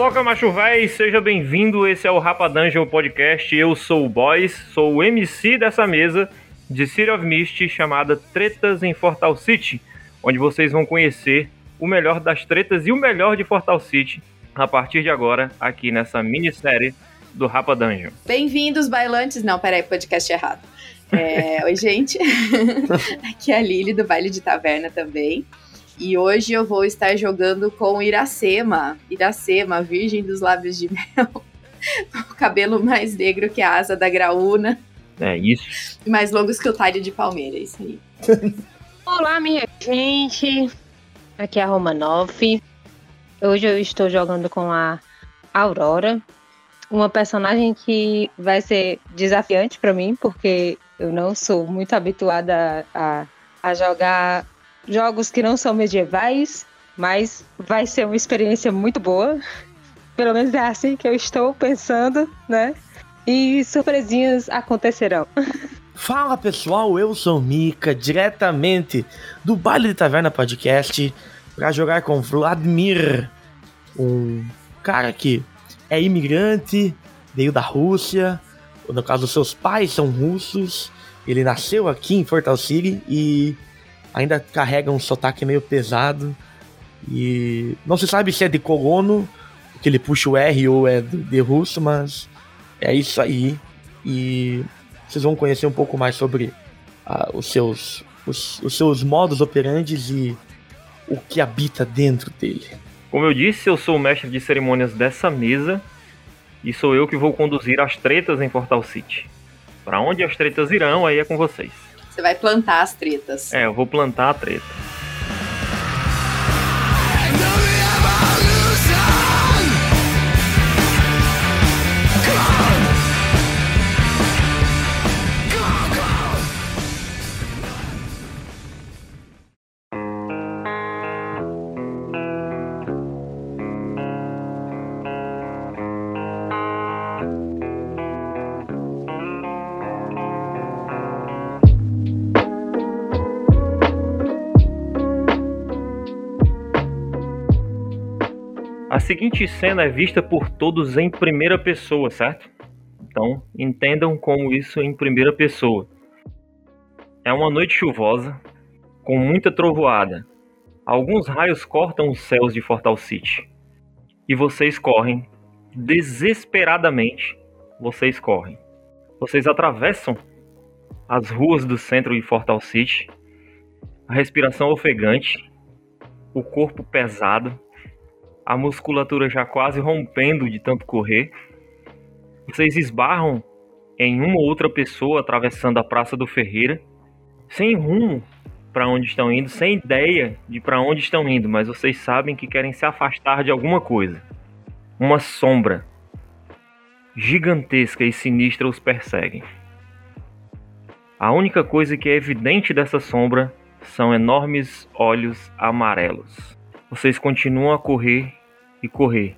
Papoca Macho Véi, seja bem-vindo. Esse é o Rapa Dungeon Podcast. Eu sou o Boys, sou o MC dessa mesa de City of Mist chamada Tretas em Fortal City, onde vocês vão conhecer o melhor das tretas e o melhor de Fortal City a partir de agora, aqui nessa minissérie do Rapa Dungeon. Bem-vindos, bailantes. Não, peraí, podcast errado. É, oi, gente. Aqui é a Lili do Baile de Taverna também. E hoje eu vou estar jogando com Iracema. Iracema, virgem dos lábios de mel. o cabelo mais negro que a asa da graúna. É isso. E mais longos que o talho de palmeira, é isso aí. Olá, minha gente. Aqui é a Romanoff. Hoje eu estou jogando com a Aurora, uma personagem que vai ser desafiante para mim, porque eu não sou muito habituada a, a jogar jogos que não são medievais, mas vai ser uma experiência muito boa. Pelo menos é assim que eu estou pensando, né? E surpresinhas acontecerão. Fala pessoal, eu sou Mika, diretamente do Baile de Taverna Podcast, para jogar com Vladimir, um cara que é imigrante, veio da Rússia, no caso seus pais são russos, ele nasceu aqui em Fortal City e ainda carrega um sotaque meio pesado. E não se sabe se é de colono, que ele puxa o R ou é de russo, mas é isso aí. E vocês vão conhecer um pouco mais sobre uh, os, seus, os, os seus modos operantes e o que habita dentro dele. Como eu disse, eu sou o mestre de cerimônias dessa mesa e sou eu que vou conduzir as tretas em Portal City. Para onde as tretas irão, aí é com vocês. Você vai plantar as tretas. É, eu vou plantar a treta. Seguinte cena é vista por todos em primeira pessoa, certo? Então, entendam como isso em primeira pessoa. É uma noite chuvosa, com muita trovoada. Alguns raios cortam os céus de Fortal City. E vocês correm, desesperadamente, vocês correm. Vocês atravessam as ruas do centro de Fortal City, a respiração ofegante, o corpo pesado, a musculatura já quase rompendo de tanto correr. Vocês esbarram em uma ou outra pessoa atravessando a Praça do Ferreira, sem rumo para onde estão indo, sem ideia de para onde estão indo, mas vocês sabem que querem se afastar de alguma coisa. Uma sombra gigantesca e sinistra os persegue. A única coisa que é evidente dessa sombra são enormes olhos amarelos. Vocês continuam a correr e correr.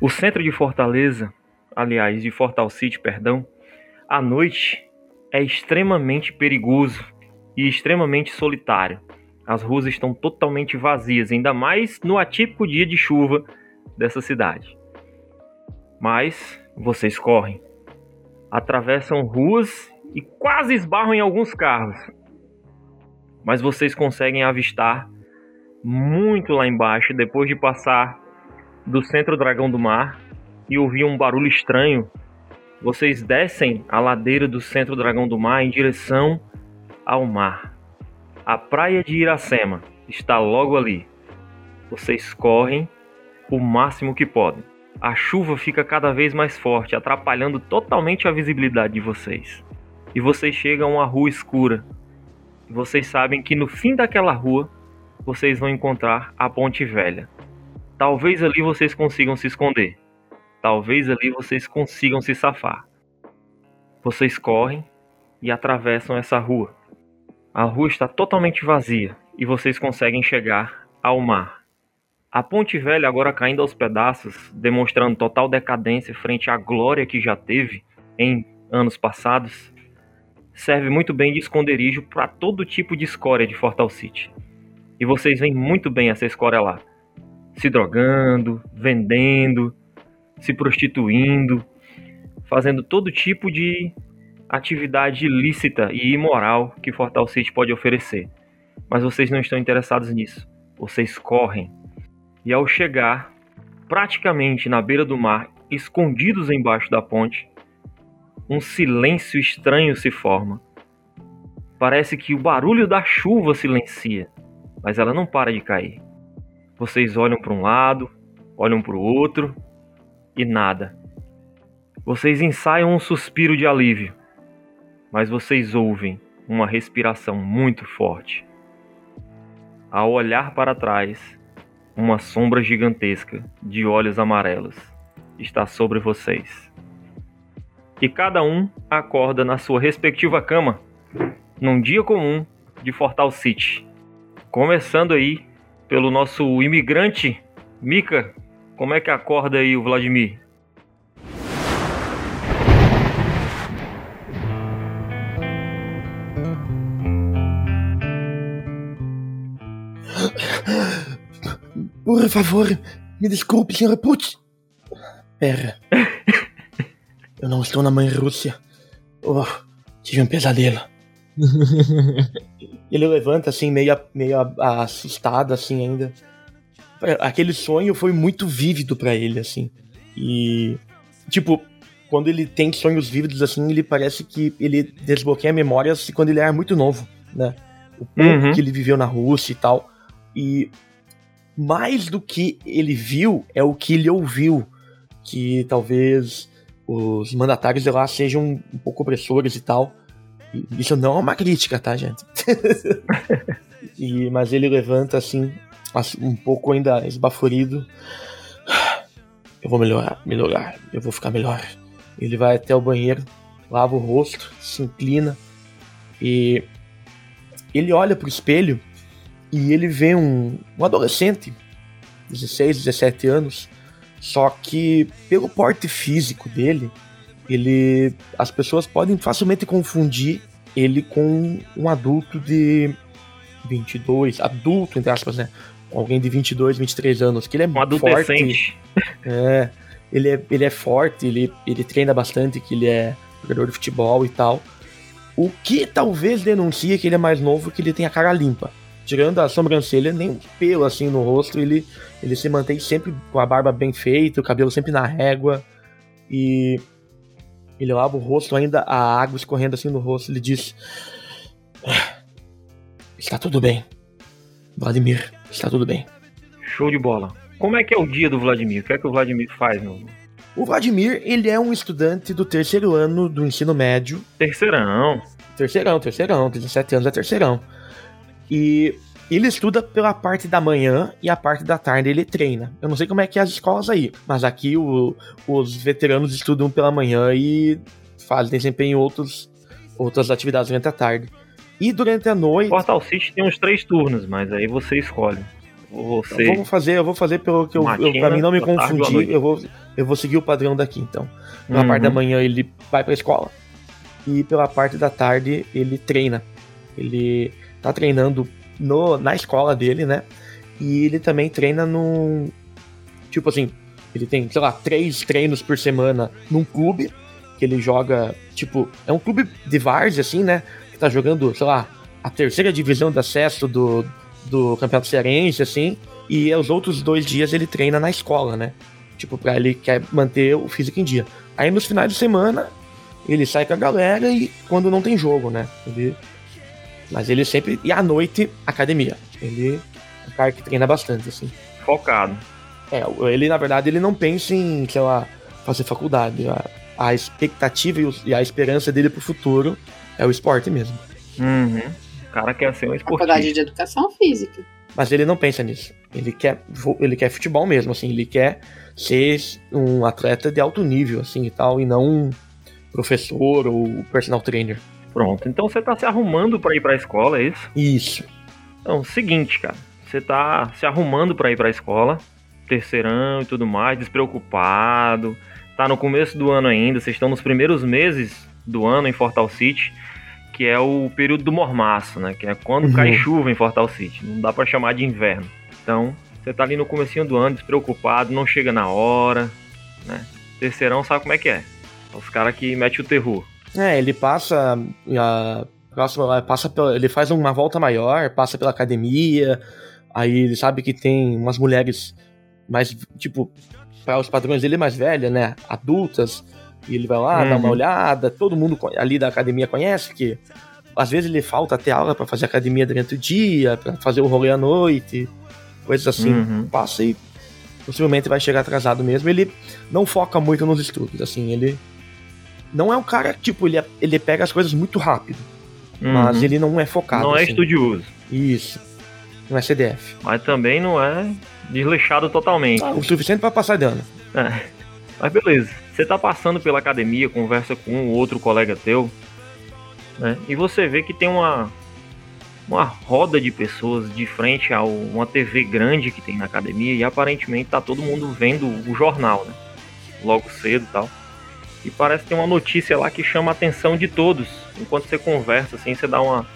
O centro de Fortaleza, aliás, de Fortal City, perdão, à noite é extremamente perigoso e extremamente solitário. As ruas estão totalmente vazias, ainda mais no atípico dia de chuva dessa cidade. Mas vocês correm, atravessam ruas e quase esbarram em alguns carros. Mas vocês conseguem avistar muito lá embaixo, depois de passar do centro dragão do mar e ouvir um barulho estranho, vocês descem a ladeira do centro dragão do mar em direção ao mar. A praia de Iracema está logo ali. Vocês correm o máximo que podem. A chuva fica cada vez mais forte, atrapalhando totalmente a visibilidade de vocês. E vocês chegam a uma rua escura. Vocês sabem que no fim daquela rua vocês vão encontrar a Ponte Velha. Talvez ali vocês consigam se esconder. Talvez ali vocês consigam se safar. Vocês correm e atravessam essa rua. A rua está totalmente vazia e vocês conseguem chegar ao mar. A Ponte Velha agora caindo aos pedaços, demonstrando total decadência frente à glória que já teve em anos passados, serve muito bem de esconderijo para todo tipo de escória de Fortal City. E vocês veem muito bem essa escória lá. se drogando, vendendo, se prostituindo, fazendo todo tipo de atividade ilícita e imoral que Fortal City pode oferecer. Mas vocês não estão interessados nisso. Vocês correm. E ao chegar praticamente na beira do mar, escondidos embaixo da ponte, um silêncio estranho se forma. Parece que o barulho da chuva silencia, mas ela não para de cair. Vocês olham para um lado, olham para o outro e nada. Vocês ensaiam um suspiro de alívio, mas vocês ouvem uma respiração muito forte. Ao olhar para trás, uma sombra gigantesca de olhos amarelos está sobre vocês. E cada um acorda na sua respectiva cama, num dia comum de Fortal City. Começando aí pelo nosso imigrante, Mika. Como é que acorda aí o Vladimir? Por favor, me desculpe, senhor Putz. Pera. Eu não estou na mãe Rússia. Oh, tive um pesadelo. Ele levanta assim, meio, meio assustado, assim, ainda. Aquele sonho foi muito vívido para ele, assim. E. Tipo, quando ele tem sonhos vívidos, assim, ele parece que ele desbloqueia memórias quando ele era muito novo, né? O pouco uhum. que ele viveu na Rússia e tal. E mais do que ele viu, é o que ele ouviu. Que talvez os mandatários de lá sejam um pouco opressores e tal. Isso não é uma crítica, tá, gente? e, mas ele levanta assim, um pouco ainda esbaforido. Eu vou melhorar, melhorar, eu vou ficar melhor. Ele vai até o banheiro, lava o rosto, se inclina e ele olha pro espelho e ele vê um, um adolescente, 16, 17 anos, só que pelo porte físico dele, ele as pessoas podem facilmente confundir ele com um adulto de 22, adulto entre aspas, né? Alguém de 22, 23 anos, que ele é um forte. É, ele é, ele é forte, ele, ele treina bastante, que ele é jogador de futebol e tal. O que talvez denuncie que ele é mais novo, que ele tem a cara limpa. Tirando a sobrancelha, nem um pelo assim no rosto, ele, ele se mantém sempre com a barba bem feita, o cabelo sempre na régua. E ele lava o rosto, ainda a água escorrendo assim no rosto. Ele diz: Está tudo bem. Vladimir, está tudo bem. Show de bola. Como é que é o dia do Vladimir? O que é que o Vladimir faz, meu? O Vladimir, ele é um estudante do terceiro ano do ensino médio. Terceirão. Terceirão, terceirão. 17 anos é terceirão. E ele estuda pela parte da manhã e a parte da tarde ele treina. Eu não sei como é que é as escolas aí, mas aqui o, os veteranos estudam pela manhã e fazem desempenho outros, outras atividades durante a tarde. E durante a noite. Portal City tem uns três turnos, mas aí você escolhe. Você... Eu vou fazer, eu vou fazer pelo que eu, Matina, eu pra mim não me confundir, eu vou, eu vou seguir o padrão daqui então. Pela uhum. parte da manhã ele vai pra escola e pela parte da tarde ele treina. Ele tá treinando no, na escola dele, né? E ele também treina num. Tipo assim, ele tem, sei lá, três treinos por semana num clube, que ele joga, tipo, é um clube de várzea, assim, né? Que tá jogando, sei lá, a terceira divisão de acesso do, do Campeonato Cearense, assim. E os outros dois dias ele treina na escola, né? Tipo, pra ele quer manter o físico em dia. Aí nos finais de semana, ele sai com a galera e quando não tem jogo, né? Ele mas ele sempre. E à noite, academia. Ele é um cara que treina bastante, assim. Focado. É, ele, na verdade, ele não pensa em, sei lá, fazer faculdade. A, a expectativa e a esperança dele pro futuro é o esporte mesmo. Uhum. O cara quer ser um esportista. Faculdade de educação física. Mas ele não pensa nisso. Ele quer, ele quer futebol mesmo, assim. Ele quer ser um atleta de alto nível, assim, e tal, e não um professor ou personal trainer. Pronto, então você tá se arrumando para ir para a escola, é isso? Isso. Então, seguinte, cara, você tá se arrumando para ir para a escola, terceirão e tudo mais, despreocupado, tá no começo do ano ainda, vocês estão nos primeiros meses do ano em Fortal City, que é o período do mormaço, né? Que é quando uhum. cai chuva em Fortal City, não dá para chamar de inverno. Então, Você tá ali no comecinho do ano, despreocupado, não chega na hora, né? Terceirão sabe como é que é. Os caras que metem o terror. É, ele passa a próxima, passa pela, ele faz uma volta maior, passa pela academia, aí ele sabe que tem umas mulheres mais, tipo, para os padrões dele mais velha, né, adultas, e ele vai lá, uhum. dá uma uhum. olhada, todo mundo ali da academia conhece que às vezes ele falta até aula para fazer academia durante o dia, para fazer o rolê à noite, coisas assim. Uhum. Passa e possivelmente vai chegar atrasado mesmo. Ele não foca muito nos estudos, assim, ele não é um cara, tipo, ele, ele pega as coisas muito rápido. Uhum. Mas ele não é focado. Não é assim. estudioso. Isso. Não é CDF. Mas também não é desleixado totalmente. Ah, o suficiente para passar de ano. É. Mas beleza. Você tá passando pela academia, conversa com um outro colega teu, né? E você vê que tem uma uma roda de pessoas de frente a uma TV grande que tem na academia e aparentemente tá todo mundo vendo o jornal, né? Logo cedo e tal. E parece que tem uma notícia lá que chama a atenção de todos. Enquanto você conversa, assim, você dá uma,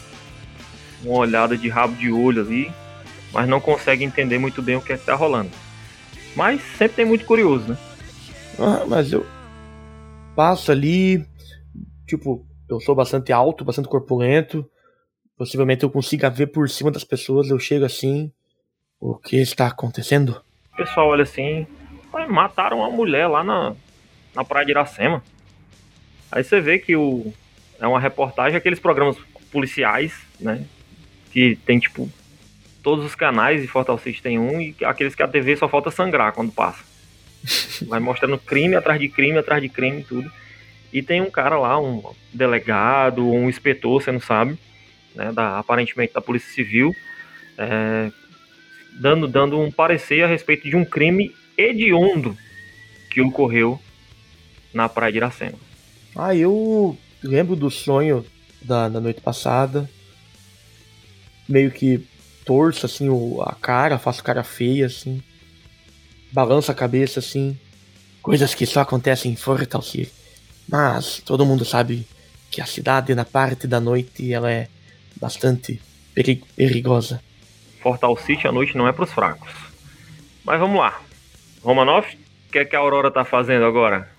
uma olhada de rabo de olho ali, mas não consegue entender muito bem o que é que tá rolando. Mas sempre tem muito curioso, né? Ah, mas eu passo ali, tipo, eu sou bastante alto, bastante corpulento. Possivelmente eu consiga ver por cima das pessoas, eu chego assim. O que está acontecendo? O pessoal olha assim, mataram uma mulher lá na, na praia de Iracema. Aí você vê que o, é uma reportagem, aqueles programas policiais, né? Que tem tipo todos os canais e Fortaleza tem um e aqueles que a TV só falta sangrar quando passa. Vai mostrando crime atrás de crime, atrás de crime e tudo. E tem um cara lá, um delegado um inspetor, você não sabe, né, da, aparentemente da Polícia Civil, é, dando, dando um parecer a respeito de um crime hediondo que ocorreu na praia de Iracema. Ah, eu lembro do sonho da, da noite passada. Meio que torço assim a cara, faço cara feia assim. Balança a cabeça assim. Coisas que só acontecem em Fortaleza. Mas todo mundo sabe que a cidade na parte da noite ela é bastante perigosa. Fortal City à noite não é para os fracos. Mas vamos lá. Romanov, o que é que a Aurora tá fazendo agora?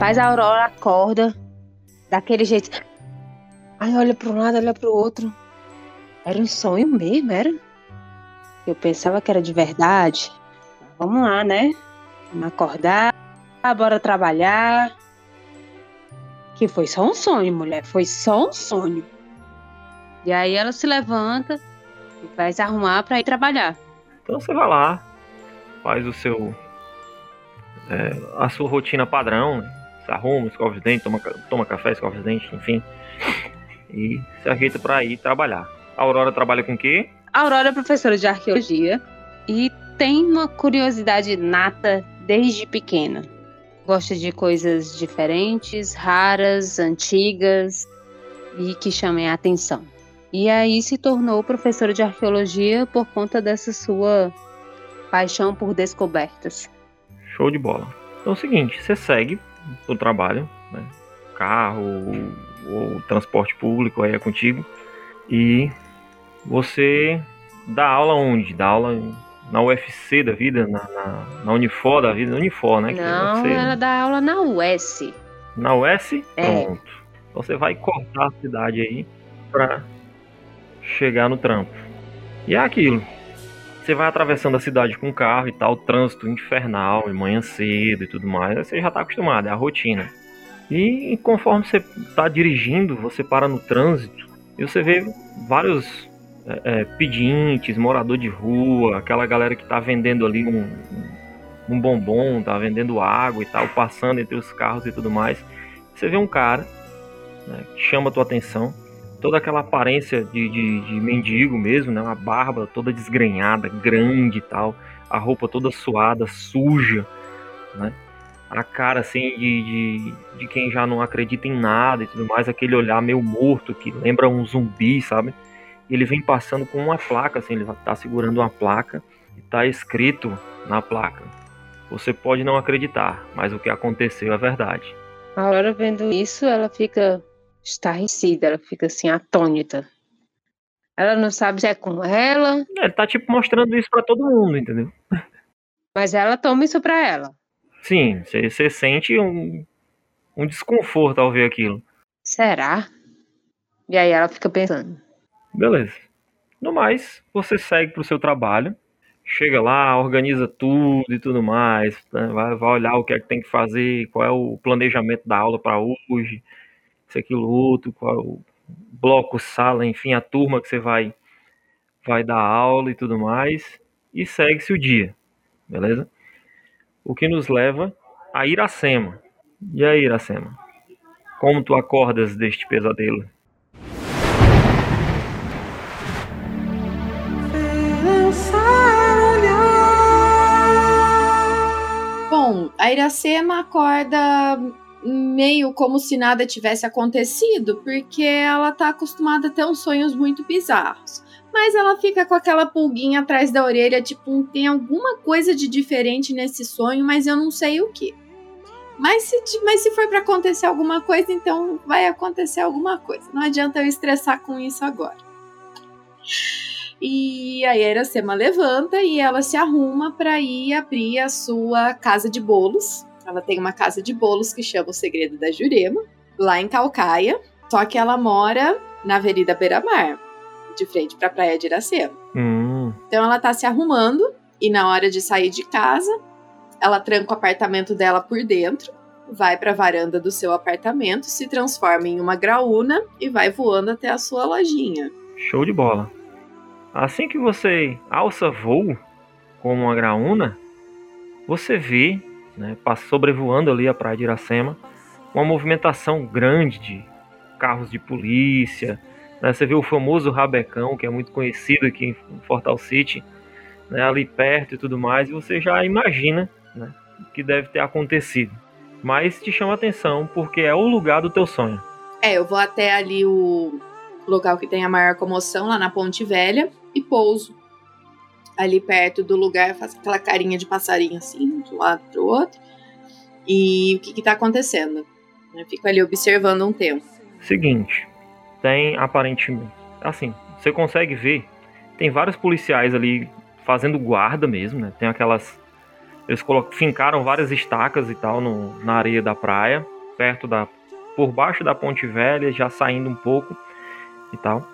Rapaz, a Aurora acorda daquele jeito. Aí olha para um lado, olha para o outro. Era um sonho mesmo, era? Eu pensava que era de verdade. Vamos lá, né? Vamos acordar, bora trabalhar. Que foi só um sonho, mulher. Foi só um sonho. E aí ela se levanta e vai se arrumar para ir trabalhar. Então você vai lá, faz o seu. É, a sua rotina padrão, né? Arruma, escova os dentes, toma, toma café, escova os dentes, enfim. E se ajeita para ir trabalhar. A Aurora trabalha com o quê? A Aurora é professora de arqueologia e tem uma curiosidade nata desde pequena. Gosta de coisas diferentes, raras, antigas e que chamem a atenção. E aí se tornou professora de arqueologia por conta dessa sua paixão por descobertas. Show de bola. Então é o seguinte, você segue o trabalho, né? carro ou transporte público aí é contigo e você dá aula onde? Dá aula na UFC da vida, na, na, na Unifor da vida, na Unifor, né? Não, ela dá aula na US. Na US? É. Pronto. Então você vai cortar a cidade aí pra chegar no trampo. E é aquilo. Você vai atravessando a cidade com carro e tal, trânsito infernal, de manhã cedo e tudo mais, você já tá acostumado, é a rotina. E conforme você tá dirigindo, você para no trânsito e você vê vários é, é, pedintes, morador de rua, aquela galera que tá vendendo ali um, um bombom, tá vendendo água e tal, passando entre os carros e tudo mais. Você vê um cara né, que chama a tua atenção, toda aquela aparência de, de, de, mendigo mesmo, né, uma barba toda desgrenhada, grande e tal, a roupa toda suada, suja, né? A cara assim de, de, de quem já não acredita em nada e tudo mais, aquele olhar meio morto que lembra um zumbi, sabe? ele vem passando com uma placa, assim, ele está segurando uma placa e está escrito na placa. Você pode não acreditar, mas o que aconteceu é verdade. A Aurora vendo isso, ela fica estarrecida, ela fica assim, atônita. Ela não sabe se é com ela. É, Ele tá tipo mostrando isso pra todo mundo, entendeu? Mas ela toma isso pra ela. Sim, você sente um, um desconforto ao ver aquilo. Será? E aí ela fica pensando. Beleza. No mais, você segue pro seu trabalho. Chega lá, organiza tudo e tudo mais. né? Vai, vai olhar o que é que tem que fazer, qual é o planejamento da aula para hoje, isso, aquilo, outro, qual o bloco, sala, enfim, a turma que você vai, vai dar aula e tudo mais. E segue-se o dia. Beleza? O que nos leva a Iracema. E aí, Iracema? Como tu acordas deste pesadelo? Bom, a Iracema acorda meio como se nada tivesse acontecido, porque ela tá acostumada a ter uns sonhos muito bizarros. Mas ela fica com aquela pulguinha atrás da orelha, tipo, tem alguma coisa de diferente nesse sonho, mas eu não sei o que. Mas se, mas se for para acontecer alguma coisa, então vai acontecer alguma coisa. Não adianta eu estressar com isso agora. E aí a Iracema levanta e ela se arruma para ir abrir a sua casa de bolos. Ela tem uma casa de bolos que chama O Segredo da Jurema, lá em Calcaia. Só que ela mora na Avenida Beira-Mar, de frente para a Praia de Iracema. Hum, Então ela tá se arrumando e na hora de sair de casa, ela tranca o apartamento dela por dentro, vai para a varanda do seu apartamento, se transforma em uma graúna e vai voando até a sua lojinha. show de bola. Assim que você alça voo como uma graúna, você vê, né, sobrevoando ali a praia de Iracema, uma movimentação grande de carros de polícia. né? Você vê o famoso Rabecão, que é muito conhecido aqui em Fortal City, né, ali perto e tudo mais, e você já imagina né, o que deve ter acontecido. Mas te chama atenção porque é o lugar do teu sonho. É, eu vou até ali o local que tem a maior comoção, lá na Ponte Velha, e pouso. Ali perto do lugar, faço aquela carinha de passarinho assim, de um lado pro outro. E o que que tá acontecendo? Eu fico ali observando um tempo. Seguinte, tem aparentemente, assim, você consegue ver, tem vários policiais ali fazendo guarda mesmo, né? Tem aquelas, eles colo- fincaram várias estacas e tal no, na areia da praia, perto da, por baixo da ponte velha, já saindo um pouco e tal.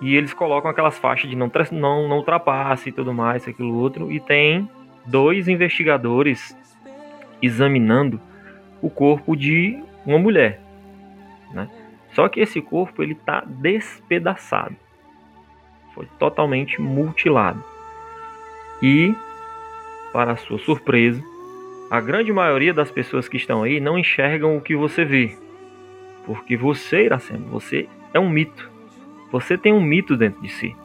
E eles colocam aquelas faixas de não, não, não ultrapasse e tudo mais, aquilo outro. E tem dois investigadores examinando o corpo de uma mulher, né? Só que esse corpo ele tá despedaçado. Foi totalmente mutilado. E, para sua surpresa, a grande maioria das pessoas que estão aí não enxergam o que você vê. Porque você, Iracema, você é um mito. Você tem um mito dentro de si.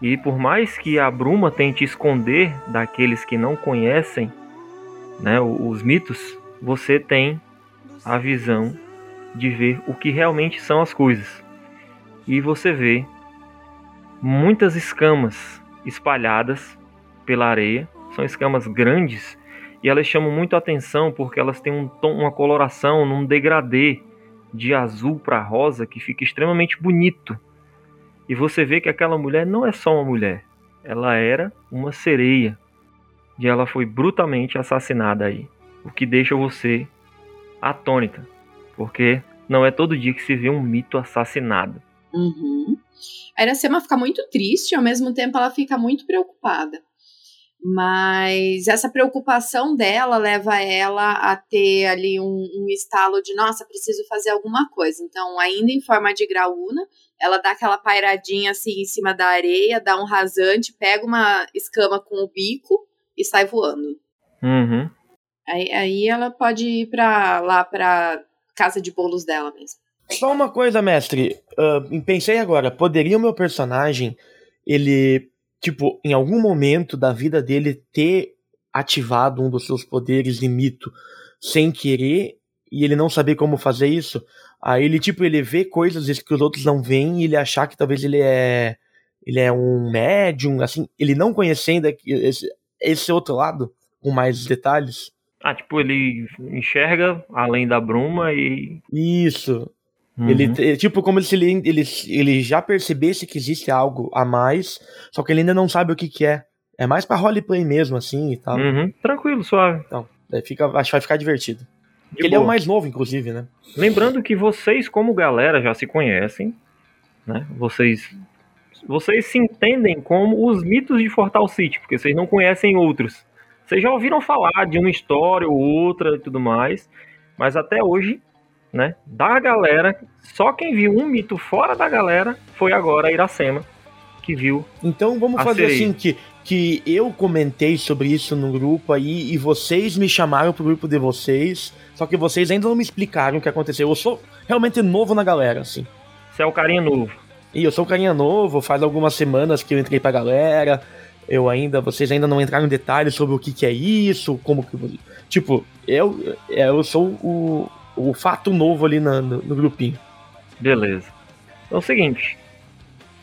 E por mais que a bruma tente esconder daqueles que não conhecem né, os mitos, você tem a visão de ver o que realmente são as coisas. E você vê muitas escamas espalhadas pela areia, são escamas grandes e elas chamam muito atenção porque elas têm um tom, uma coloração num degradê de azul para rosa que fica extremamente bonito. E você vê que aquela mulher não é só uma mulher, ela era uma sereia. E ela foi brutalmente assassinada aí, o que deixa você atônita, porque não é todo dia que se vê um mito assassinado. Uhum. A Iracema fica muito triste, ao mesmo tempo ela fica muito preocupada. Mas essa preocupação dela leva ela a ter ali um, um estalo de, nossa, preciso fazer alguma coisa. Então, ainda em forma de graúna, ela dá aquela pairadinha assim em cima da areia, dá um rasante, pega uma escama com o bico e sai voando. Uhum. Aí, aí ela pode ir pra, lá pra casa de bolos dela mesmo. Só uma coisa, mestre. ah, pensei agora, poderia o meu personagem, ele, tipo, em algum momento da vida dele ter ativado um dos seus poderes de mito sem querer e ele não saber como fazer isso? Aí ele, tipo, ele vê coisas que os outros não veem e ele achar que talvez ele é. Ele é um médium, assim, ele não conhecendo esse, esse outro lado, com mais detalhes. Ah, tipo, ele enxerga além da bruma e. Isso. Uhum. Ele, é, tipo, como se ele, ele, ele já percebesse que existe algo a mais, só que ele ainda não sabe o que, que é. É mais pra roleplay mesmo, assim e tal. Uhum. Tranquilo, suave. Então, fica, acho que vai ficar divertido. ele é o mais novo, inclusive, né? Lembrando que vocês, como galera, já se conhecem, né? Vocês vocês se entendem como os mitos de Fortal City, porque vocês não conhecem outros. Vocês já ouviram falar de uma história ou outra e tudo mais, mas até hoje, né, da galera, só quem viu um mito fora da galera foi agora a Iracema, que viu. Então vamos fazer sereia. assim que que eu comentei sobre isso no grupo aí e vocês me chamaram pro grupo de vocês, só que vocês ainda não me explicaram o que aconteceu. Eu sou realmente novo na galera, assim. Você é o carinha novo. E eu sou o carinha novo, faz algumas semanas que eu entrei pra galera. Eu ainda, vocês ainda não entraram em detalhes sobre o que, que é isso, como que. Tipo, eu, eu sou o, o fato novo ali no, no, no grupinho. Beleza. Então é o seguinte: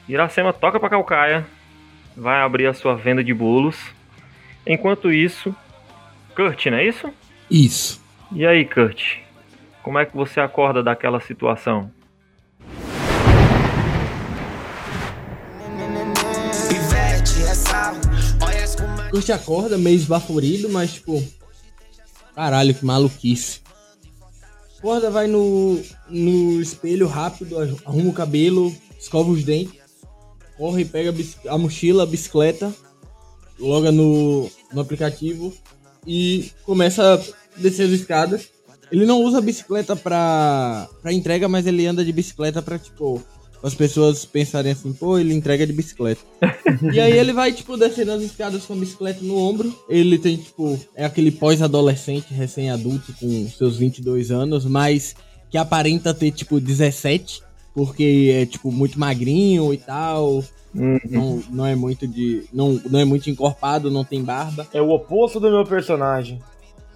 Iracema toca pra Calcaia, vai abrir a sua venda de bolos. Enquanto isso, Kurt, não é isso? Isso. E aí, Kurt? Como é que você acorda daquela situação? Kurt acorda meio esbaforido, mas tipo. Caralho, que maluquice. Acorda, vai no, no espelho rápido, arruma o cabelo, escova os dentes corre, pega a mochila, a bicicleta, loga no, no aplicativo e começa a descer as escadas. Ele não usa a bicicleta pra, pra entrega, mas ele anda de bicicleta pra, tipo, as pessoas pensarem assim, pô, ele entrega de bicicleta. e aí ele vai, tipo, descendo as escadas com a bicicleta no ombro. Ele tem, tipo, é aquele pós-adolescente, recém-adulto, com seus 22 anos, mas que aparenta ter, tipo, 17 porque é tipo muito magrinho e tal. Uhum. Não, não é muito de. Não, não é muito encorpado, não tem barba. É o oposto do meu personagem.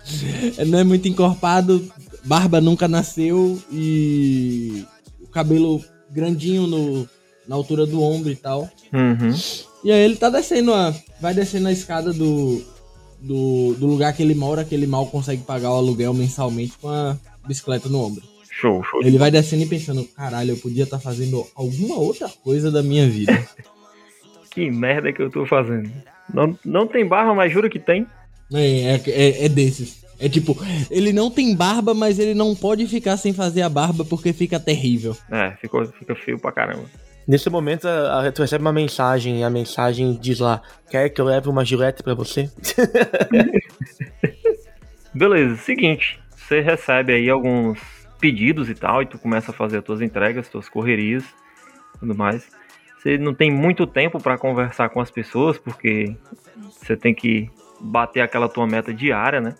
não é muito encorpado, barba nunca nasceu e o cabelo grandinho no, na altura do ombro e tal. Uhum. E aí ele tá descendo a. Vai descendo a escada do, do, do lugar que ele mora, que ele mal consegue pagar o aluguel mensalmente com a bicicleta no ombro. Show, show. Ele vai descendo e pensando, caralho, eu podia estar tá fazendo alguma outra coisa da minha vida. que merda que eu tô fazendo. Não, não tem barba, mas juro que tem. É, é, é, é desses. É tipo, ele não tem barba, mas ele não pode ficar sem fazer a barba porque fica terrível. É, ficou, fica feio pra caramba. Nesse momento, a, a, tu recebe uma mensagem e a mensagem diz lá: Quer que eu leve uma gilete pra você? Beleza, seguinte. Você recebe aí alguns pedidos e tal, e tu começa a fazer as tuas entregas, tuas correrias, tudo mais. Você não tem muito tempo para conversar com as pessoas, porque você tem que bater aquela tua meta diária, né?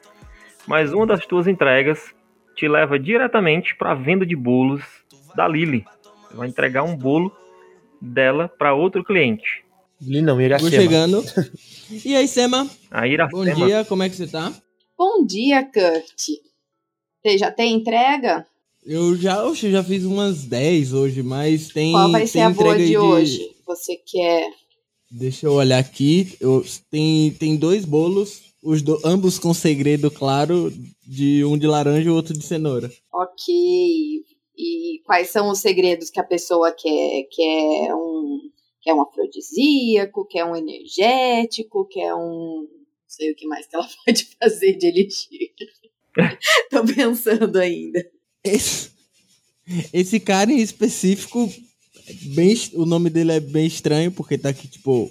Mas uma das tuas entregas te leva diretamente para a venda de bolos da Lily. Você vai entregar um bolo dela para outro cliente. Lili não, Iracema. Vou chegando. E aí, Sema? A Iracema. Bom dia, como é que você tá? Bom dia, Kurt. Você já tem entrega? Eu já, oxe, já fiz umas 10 hoje, mas tem. Qual vai ser a boa de, de, hoje? Você quer. Deixa eu olhar aqui. Eu, tem, tem dois bolos, os do, ambos com segredo claro, de um de laranja e o outro de cenoura. Ok. E quais são os segredos que a pessoa quer? Quer um, quer um afrodisíaco, quer um energético, quer um. Não sei o que mais que ela pode fazer de elixir. Tô pensando ainda. Esse, esse cara em específico, bem, o nome dele é bem estranho, porque tá aqui, tipo.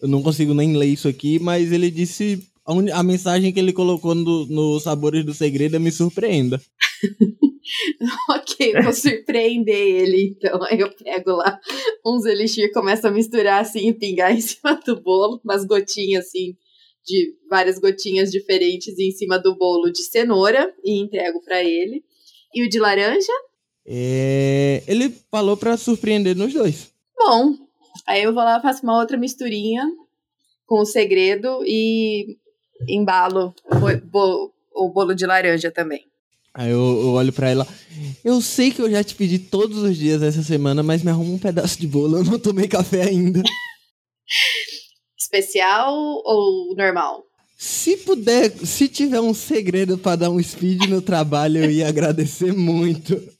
Eu não consigo nem ler isso aqui, mas ele disse. A, a mensagem que ele colocou no, no Sabores do Segredo é me surpreenda. ok, vou surpreender ele. Então, aí eu pego lá uns elixir, começo a misturar assim e pingar em cima do bolo, umas gotinhas assim de várias gotinhas diferentes em cima do bolo de cenoura e entrego para ele. E o de laranja? É... Ele falou para surpreender nos dois. Bom, aí eu vou lá, faço uma outra misturinha com o segredo e embalo o bolo, de laranja também. Aí eu, eu olho para ela. Eu sei que eu já te pedi todos os dias essa semana, mas me arruma um pedaço de bolo. Eu não tomei café ainda. especial ou normal? Se puder, se tiver um segredo para dar um speed no trabalho, eu ia agradecer muito.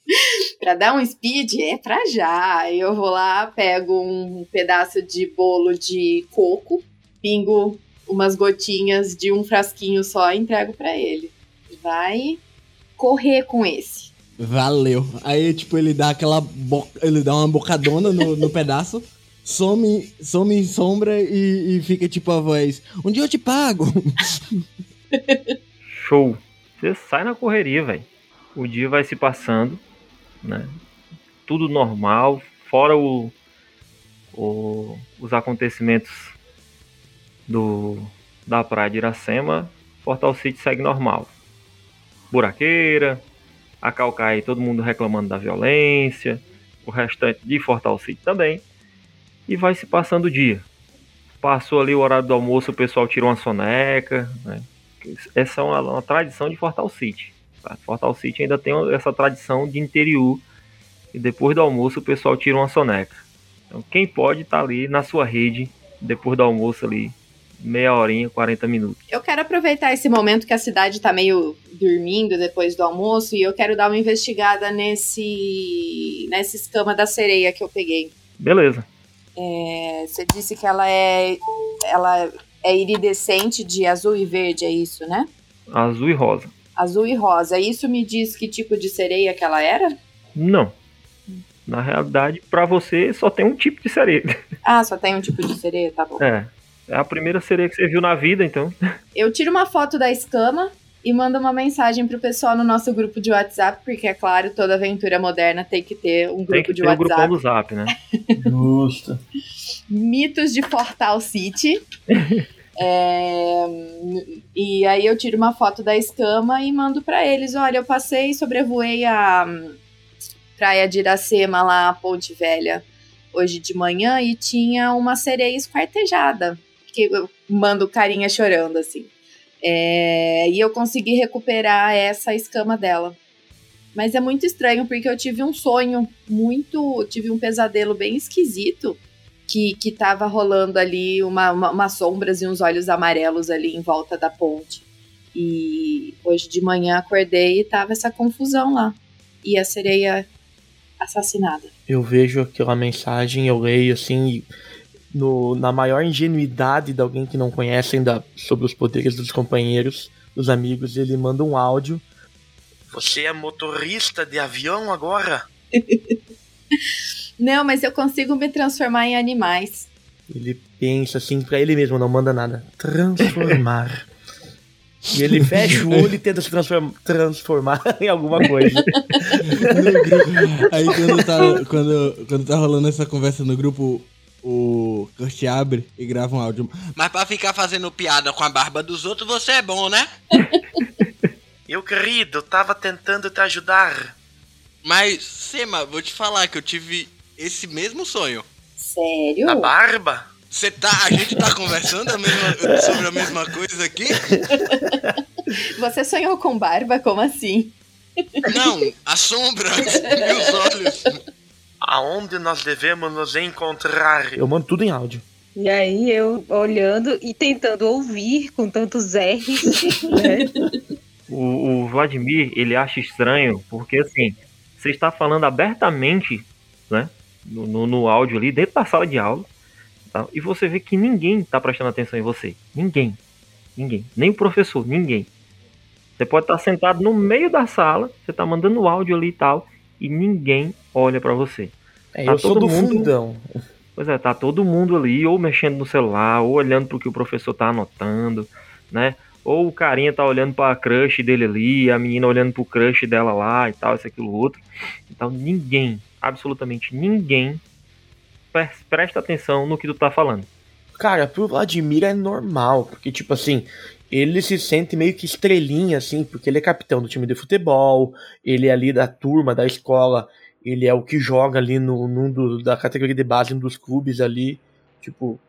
Pra dar um speed é pra já. Eu vou lá, pego um pedaço de bolo de coco, pingo umas gotinhas de um frasquinho só e entrego pra ele. Vai correr com esse. Valeu. Aí, tipo, ele dá aquela. Bo... Ele dá uma bocadona no, no pedaço, some, some em sombra e, e fica tipo a voz: Um dia eu te pago. Show. Você sai na correria, velho. O dia vai se passando, né? Tudo normal, fora o, o, os acontecimentos do da praia de Iracema, Portal City segue normal. Buraqueira, a Calcaia, todo mundo reclamando da violência, o restante de Fortal City também. E vai se passando o dia. Passou ali o horário do almoço, o pessoal tirou uma soneca, né? Essa é uma, uma tradição de Fortal City. Tá? Fortal City ainda tem essa tradição de interior. E depois do almoço o pessoal tira uma soneca. Então quem pode estar tá ali na sua rede depois do almoço ali, meia horinha, 40 minutos. Eu quero aproveitar esse momento que a cidade tá meio dormindo depois do almoço e eu quero dar uma investigada nesse nessa escama da sereia que eu peguei. Beleza. É, você disse que ela é ela é iridescente de azul e verde, é isso, né? Azul e rosa. Azul e rosa. Isso me diz que tipo de sereia que ela era? Não. Na realidade, para você só tem um tipo de sereia. Ah, só tem um tipo de sereia, tá bom. É. É a primeira sereia que você viu na vida, então. Eu tiro uma foto da escama e mando uma mensagem pro pessoal no nosso grupo de WhatsApp, porque é claro, toda aventura moderna tem que ter um grupo tem que de ter WhatsApp. o grupão do Zap, né? Justo. Mitos de Fortal City. É, e aí eu tiro uma foto da escama e mando para eles, olha, eu passei, sobrevoei a hum, praia de Iracema lá, a Ponte Velha, hoje de manhã e tinha uma sereia esquartejada, que eu mando carinha chorando assim. É, e eu consegui recuperar essa escama dela. Mas é muito estranho porque eu tive um sonho muito, tive um pesadelo bem esquisito que, que tava rolando ali uma, uma, umas sombras e uns olhos amarelos ali em volta da ponte. E hoje de manhã acordei e tava essa confusão lá. E a sereia assassinada. Eu vejo aquela mensagem, eu leio assim, no, na maior ingenuidade de alguém que não conhece ainda sobre os poderes dos companheiros, dos amigos, ele manda um áudio. Você é motorista de avião agora? Não, mas eu consigo me transformar em animais. Ele pensa assim pra ele mesmo, não manda nada. Transformar. e ele fecha o olho e tenta se transform- transformar em alguma coisa. Aí quando tá, quando, quando tá rolando essa conversa no grupo, o Kurt abre e grava um áudio. Mas pra ficar fazendo piada com a barba dos outros, você é bom, né? Meu querido, tava tentando te ajudar. Mas, Sema, vou te falar que eu tive esse mesmo sonho. Sério? A barba? Você tá, a gente tá conversando a mesma- sobre a mesma coisa aqui? Você sonhou com barba? Como assim? Não, as sombras e os olhos. Aonde nós devemos nos encontrar? Eu mando tudo em áudio. E aí eu olhando e tentando ouvir com tantos R's, né? O, o Vladimir, ele acha estranho, porque assim, você está falando abertamente, né? No, no, no áudio ali, dentro da sala de aula, tá? e você vê que ninguém está prestando atenção em você. Ninguém. Ninguém. Nem o professor, ninguém. Você pode estar sentado no meio da sala, você está mandando áudio ali e tal, e ninguém olha para você. É, Tá eu sou todo do mundo- fundão. Pois é, tá todo mundo ali ou mexendo no celular, ou olhando pro que o professor tá anotando, né? Ou o carinha tá olhando pra crush dele ali, a menina olhando pro crush dela lá e tal, isso, aquilo, outro. Então ninguém, absolutamente ninguém, pre- presta atenção no que tu tá falando. Cara, pro Vladimir é normal, porque, tipo assim, ele se sente meio que estrelinha, assim, porque ele é capitão do time de futebol, ele é ali da turma, da escola, ele é o que joga ali no, num do, da categoria de base, um dos clubes ali, tipo,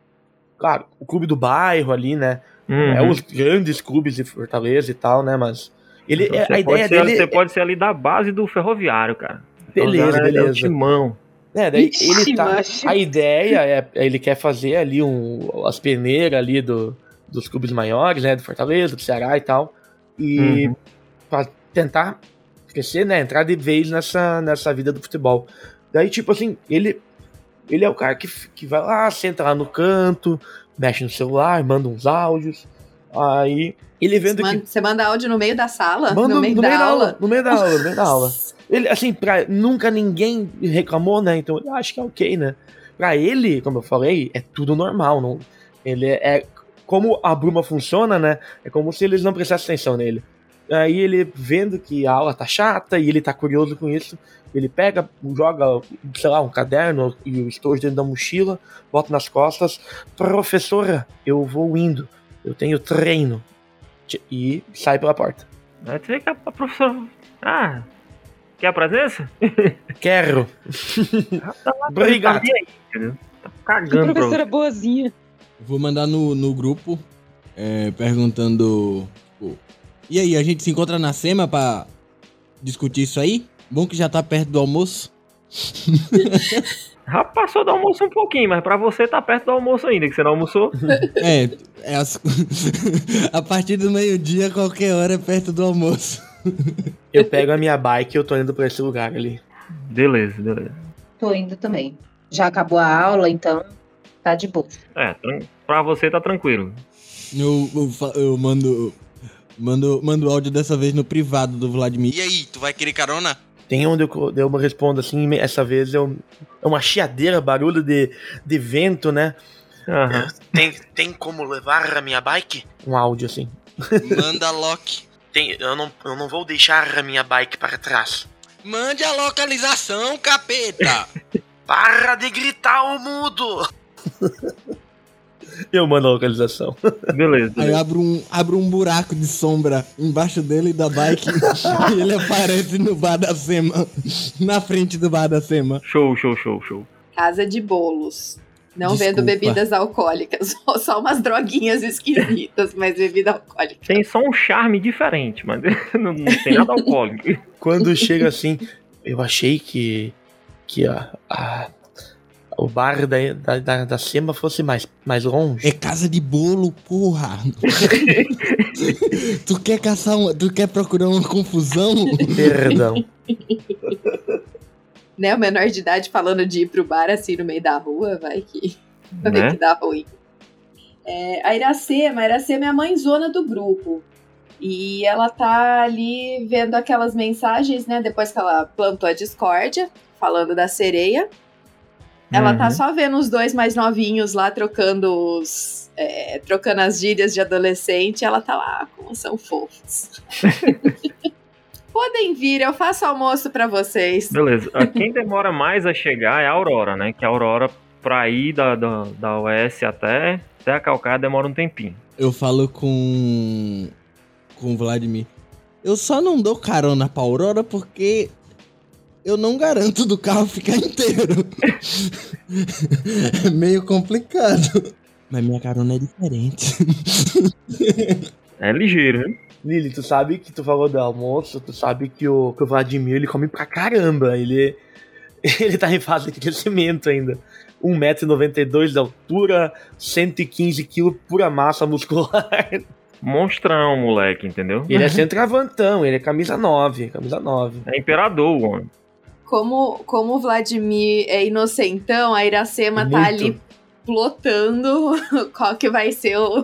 claro, o clube do bairro ali, né? É Uhum. os grandes clubes de Fortaleza e tal, né? Mas ele, Então, é, a ideia ser, dele. Você pode ser ali da base do ferroviário, cara. Beleza, Ferroviário é o beleza. timão. É, daí Ixi, ele tá. macho. A ideia é, ele quer fazer ali um, as peneiras ali do, dos clubes maiores, né? Do Fortaleza, do Ceará e tal. E Uhum. pra tentar crescer, né? Entrar de vez nessa, nessa vida do futebol. Daí, tipo assim, ele, ele é o cara que, que vai lá, senta lá no canto, mexe no celular, manda uns áudios. Aí ele vendo Você manda, que. você manda áudio no meio da sala? Manda no meio da aula? No meio da aula, no meio da aula. Ele, assim, pra, nunca ninguém reclamou, né? Então eu acho que é ok, né? Pra ele, como eu falei, é tudo normal. Não, ele é, é- Como a bruma funciona, né? É como se eles não prestassem atenção nele. Aí ele vendo que a aula tá chata e ele tá curioso com isso, ele pega, joga, sei lá, um caderno e o estojo dentro da mochila, bota nas costas. Professora, eu vou indo. Eu tenho treino. E sai pela porta. Aí tu vê que a professora. Ah, quer a presença? Quero. Tá lá, Obrigado. tá? Tá Que cagando professora boazinha. Vou mandar no, no grupo é, perguntando. tipo, e aí, a gente se encontra na SEMA pra discutir isso aí? Bom que já tá perto do almoço. Já passou do almoço um pouquinho, mas pra você tá perto do almoço ainda, que você não almoçou. É, é as- a partir do meio-dia, qualquer hora é perto do almoço. Eu pego a minha bike e eu tô indo pra esse lugar ali. Beleza, beleza. Tô indo também. Já acabou a aula, então tá de boa. É, pra você tá tranquilo. Eu, eu, eu mando. Mando, mando áudio dessa vez no privado do Vladimir. E aí, tu vai querer carona? Tem onde eu, eu respondo assim, essa vez eu, é uma chiadeira, barulho de, de vento, né? Aham. Tem, tem como levar a minha bike? Um áudio assim. Manda Loki. Tem, eu, não, eu não vou deixar a minha bike para trás. Mande a localização, capeta! Para de gritar o mudo! Eu mando a localização. Beleza. Aí eu abro um, abro um buraco de sombra embaixo dele e da bike e ele aparece no bar da Sema. Na frente do bar da Sema. Show, show, show, show. Casa de bolos. Não Desculpa. vendo bebidas alcoólicas. Só, só umas droguinhas esquisitas, mas bebida alcoólica. Tem só um charme diferente, mas não, não tem nada alcoólico. Quando chega assim, eu achei que, que a, a- o bar da, da, da, da Sema fosse mais, mais longe. É casa de bolo, porra. tu quer caçar uma, tu quer procurar uma confusão? Perdão. Né, o menor de idade falando de ir pro bar assim no meio da rua, vai que, vai Né? que dá ruim. É, a Iracema, a Iracema é a mãezona do grupo. E ela tá ali vendo aquelas mensagens, né? Depois que ela plantou a discórdia, falando da sereia. Ela tá Uhum. só vendo os dois mais novinhos lá trocando os. é, trocando as gírias de adolescente. Ela tá lá, como são fofos. Podem vir, eu faço almoço pra vocês. Beleza. Ah, Quem demora mais a chegar é a Aurora, né? Que a Aurora, pra ir da, da, da OS até, até a Calcaia, demora um tempinho. Eu falo com. com o Vladimir. Eu só não dou carona pra Aurora porque. Eu não garanto do carro ficar inteiro. é meio complicado. Mas minha carona é diferente. É ligeiro, né? Lili, tu sabe que tu falou do almoço, tu sabe que o, que o Vladimir ele come pra caramba. Ele, ele tá em fase de crescimento ainda. 1,92m de altura, 115kg pura massa muscular. Monstrão, moleque, entendeu? Ele é centroavantão, ele é camisa 9, camisa 9. É imperador, o homem. Como, como o Vladimir é inocentão, a Iracema tá Muito. ali plotando qual que vai ser o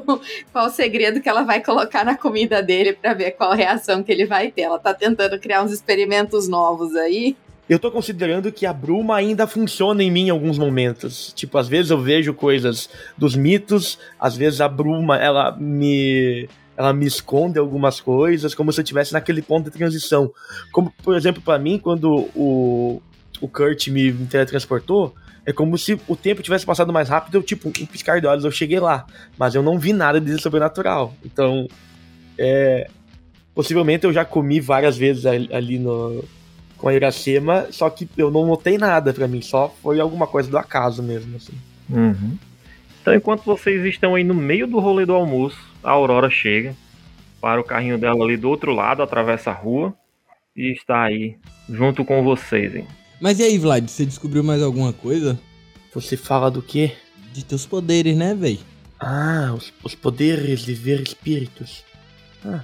qual o segredo que ela vai colocar na comida dele pra ver qual reação que ele vai ter. Ela tá tentando criar uns experimentos novos aí. Eu tô considerando que a bruma ainda funciona em mim em alguns momentos. Tipo, às vezes eu vejo coisas dos mitos, às vezes a bruma, ela me ela me esconde algumas coisas, como se eu estivesse naquele ponto de transição. Como, por exemplo, pra mim, quando o, o Kurt me teletransportou, é como se o tempo tivesse passado mais rápido, eu, tipo, um piscar de olhos, eu cheguei lá. Mas eu não vi nada de sobrenatural. Então, é, possivelmente eu já comi várias vezes ali ali no, com a Iracema, só que eu não notei nada pra mim, só foi alguma coisa do acaso mesmo, assim. Uhum. Então, enquanto vocês estão aí no meio do rolê do almoço, a Aurora chega, para o carrinho dela ali do outro lado, atravessa a rua e está aí junto com vocês, hein? Mas e aí, Vlad, você descobriu mais alguma coisa? Você fala do quê? De teus poderes, né, véi? Ah, os, os poderes de ver espíritos. Ah,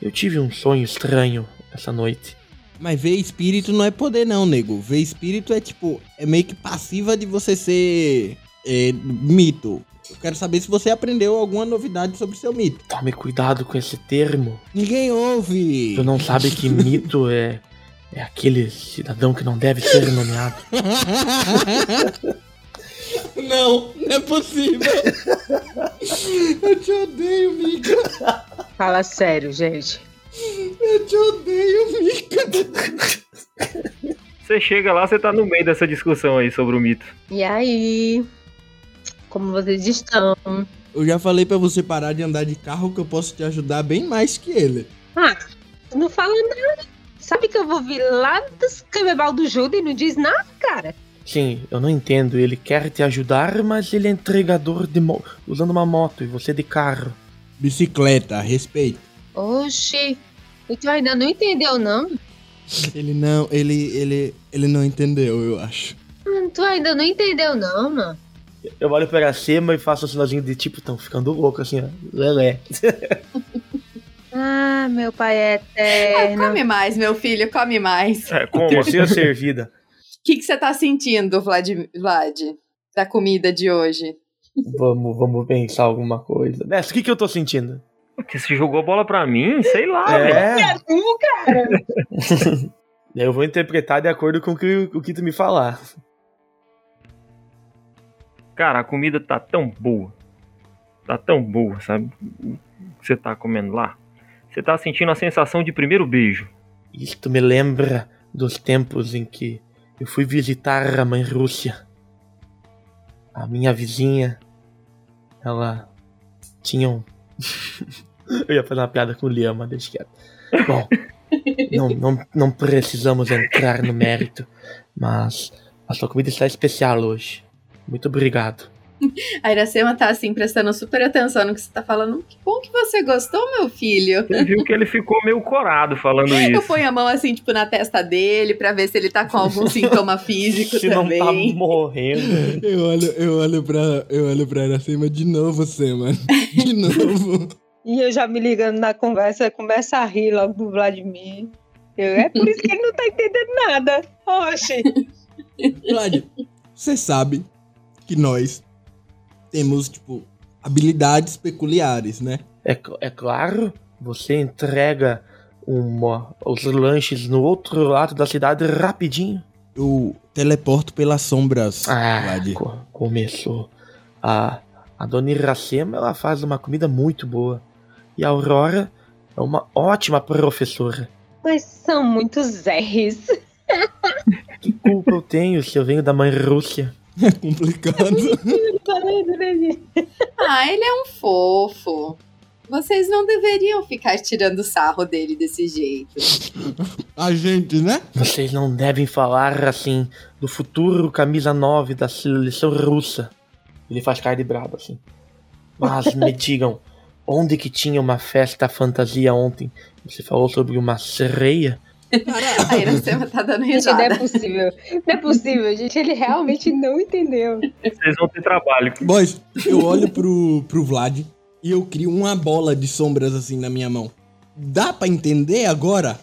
eu tive um sonho estranho essa noite. Mas ver espírito não é poder, não, nego. Ver espírito é tipo, é meio que passiva de você ser é, mito. Eu quero saber se você aprendeu alguma novidade sobre seu mito. Tome cuidado com esse termo. Ninguém ouve! Tu não sabe que mito é, é aquele cidadão que não deve ser nomeado. não, não é possível! Eu te odeio, Mika! Fala sério, gente. Eu te odeio, Mika! Você chega lá, você tá no meio dessa discussão aí sobre o mito. E aí? Como vocês estão? Eu já falei pra você parar de andar de carro que eu posso te ajudar bem mais que ele. Ah, não fala nada. Sabe que eu vou vir lá dos Camebal do Judas e não diz nada, cara? Sim, eu não entendo. Ele quer te ajudar, mas ele é entregador de mo usando uma moto e você de carro. Bicicleta, respeito. Oxi, e tu ainda não entendeu, não? Ele não, ele, ele, ele não entendeu, eu acho. Hum, tu ainda não entendeu, não, mano. Eu olho pra cima e faço um sinalzinho de tipo, tão ficando louco assim, ó. Lelé. ah, meu pai é Ah, eterno. come mais, meu filho, come mais. É, como Terceira servida. O que você tá sentindo, Vlad, Vlad, da comida de hoje? Vamos, vamos pensar alguma coisa. Mestre, o que, que eu tô sentindo? Que você jogou a bola pra mim? Sei lá, velho. É, cara. eu vou interpretar de acordo com o que, o que tu me falar. Cara, a comida tá tão boa. Tá tão boa, sabe? O que você tá comendo lá. Você tá sentindo a sensação de primeiro beijo. Isto me lembra dos tempos em que eu fui visitar a mãe Rússia. A minha vizinha, ela tinha um. eu ia fazer uma piada com o Liam, mas deixa quieto. Bom, não, não, não precisamos entrar no mérito, mas a sua comida está especial hoje. Muito obrigado. A Iracema tá assim, prestando super atenção no que você tá falando. Que bom que você gostou, meu filho. Você viu que ele ficou meio corado falando Eu isso. ponho a mão assim, tipo, na testa dele, pra ver se ele tá com algum sintoma físico Se não tá também. morrendo. Eu olho, eu olho pra, eu olho pra Iracema de novo, Sema. De novo. E eu já me ligando na conversa, começa a rir logo do Vladimir. Eu, é por isso que ele não tá entendendo nada. Oxi. Vlad, você sabe que nós temos, tipo, habilidades peculiares, né? É, é claro, você entrega uma, os lanches no outro lado da cidade rapidinho. Eu teleporto pelas sombras, Ah, Vlad. co- começou. A, a dona Iracema, ela faz uma comida muito boa. E a Aurora é uma ótima professora. Mas são muitos R's. Que culpa eu tenho se eu venho da mãe Rússia? É complicado. Ah, ele é um fofo. Vocês não deveriam ficar tirando sarro dele desse jeito. A gente, né? Vocês não devem falar assim do futuro camisa 9 da seleção russa. Ele faz cara de brabo assim. Mas me digam, onde que tinha uma festa fantasia ontem? Você falou sobre uma sereia? A Iracema tá dando Gente, não é risada. possível. Não é possível, gente. Ele realmente não entendeu. Vocês vão ter trabalho. Boys, eu olho pro, pro Vlad e eu crio uma bola de sombras assim na minha mão. Dá pra entender agora?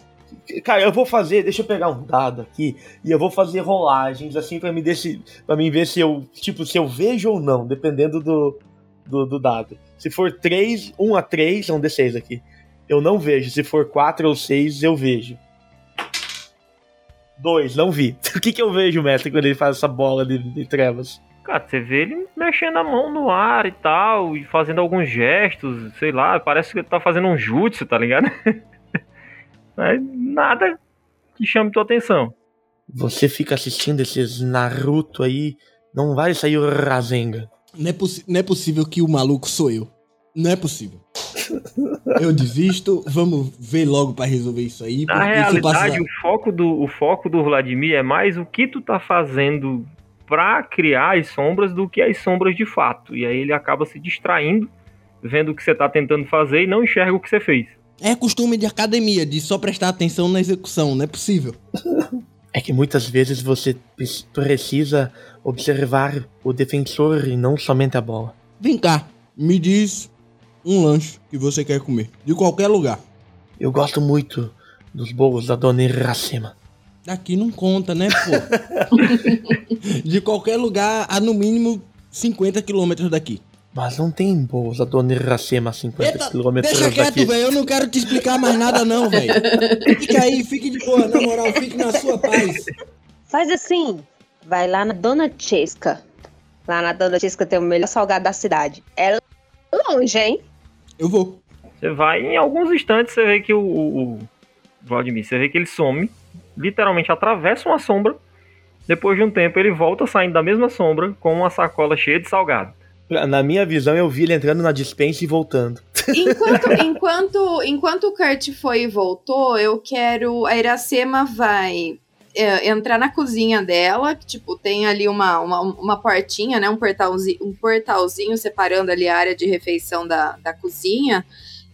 Cara, eu vou fazer, deixa eu pegar um dado aqui e eu vou fazer rolagens assim pra me desse, para mim ver se eu, tipo, se eu vejo ou não, dependendo do, do, do dado. Se for 3, 1 a 3, é um D6 aqui. Eu não vejo. Se for 4 ou 6, eu vejo. 2, não vi. O que que eu vejo, mestre, quando ele faz essa bola de, de trevas? Cara, você vê ele mexendo a mão no ar e tal, e fazendo alguns gestos, sei lá, parece que ele tá fazendo um jutsu, tá ligado? Mas nada que chame tua atenção. Você fica assistindo esses Naruto aí, não vai sair o Rasengan. Não é, não é possível que o maluco sou eu. Não é possível. Eu desisto, vamos ver logo pra resolver isso aí. Na realidade, o foco, do, o foco do Vladimir é mais o que tu tá fazendo pra criar as sombras do que as sombras de fato. E aí ele acaba se distraindo, vendo o que você tá tentando fazer e não enxerga o que você fez. É costume de academia, de só prestar atenção na execução, não é possível. É que muitas vezes você pre- precisa observar o defensor e não somente a bola. Vem cá, me diz um lanche que você quer comer. De qualquer lugar. Eu gosto muito dos bolos da dona Iracema. Daqui não conta, né, pô? De qualquer lugar a no mínimo 50 quilômetros daqui. Mas não tem bolos da dona Iracema a 50 Eita, quilômetros deixa quieto, daqui. velho. Eu não quero te explicar mais nada, não, velho. Fica aí, fique de boa, na moral, fique na sua paz. Faz assim, vai lá na Dona Chesca. Lá na Dona Chesca tem o melhor salgado da cidade. É longe, hein? Eu vou. Você vai, em alguns instantes, você vê que o, o, o Vladimir, você vê que ele some, literalmente atravessa uma sombra. Depois de um tempo, ele volta saindo da mesma sombra com uma sacola cheia de salgado. Na minha visão, eu vi ele entrando na dispensa e voltando. Enquanto, enquanto, enquanto o Kurt foi e voltou, eu quero. A Iracema vai é, entrar na cozinha dela, que, tipo, tem ali uma, uma, uma portinha, né? Um portalzinho, um portalzinho separando ali a área de refeição da, da cozinha.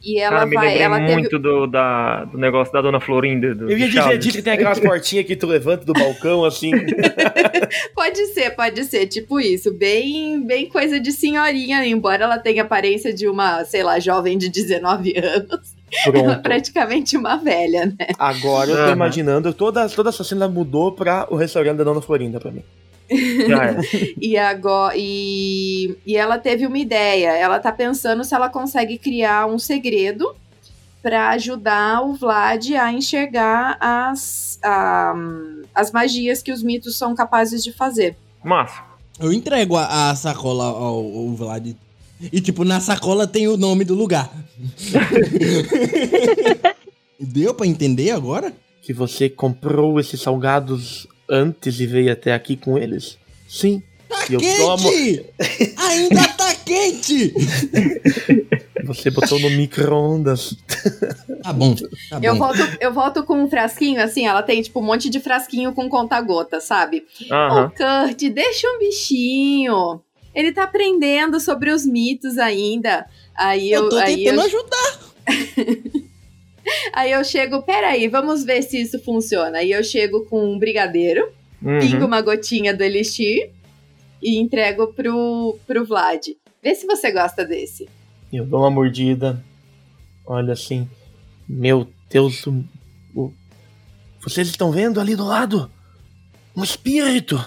E ela Cara, me vai. Ela teve. muito do, da, do negócio da Dona Florinda. Do, Eu ia dizer disso que tem aquelas portinhas que tu levanta do balcão, assim. Pode ser, pode ser, tipo isso. Bem, bem coisa de senhorinha, embora ela tenha aparência de uma, sei lá, jovem de 19 anos. Ela é Pronto. praticamente uma velha, né? Agora eu tô imaginando, toda, toda essa cena mudou pra o restaurante da Dona Florinda pra mim. Já é. E agora e, e ela teve uma ideia. Ela tá pensando se ela consegue criar um segredo para ajudar o Vlad a enxergar as, a- as magias que os mitos são capazes de fazer. Massa. Eu entrego a, a sacola ao, ao Vlad. E, tipo, na sacola tem o nome do lugar. Deu pra entender agora? Que você comprou esses salgados antes e veio até aqui com eles? Sim. Tá E eu quente! tomo- Ainda tá quente! Você botou no micro-ondas. Tá bom, tá Eu bom. volto, eu volto com um frasquinho, assim, ela tem tipo um monte de frasquinho com conta-gota, sabe? Ô, Kurt, deixa um bichinho. Ele tá aprendendo sobre os mitos ainda. Aí eu, Eu tô aí tentando eu, ajudar. aí eu chego, peraí, vamos ver se isso funciona. Aí eu chego com um brigadeiro, Uhum. pingo uma gotinha do Elixir e entrego pro, pro Vlad. Vê se você gosta desse. Eu dou uma mordida. Olha assim. Meu Deus. O, vocês estão vendo ali do lado? Um espírito!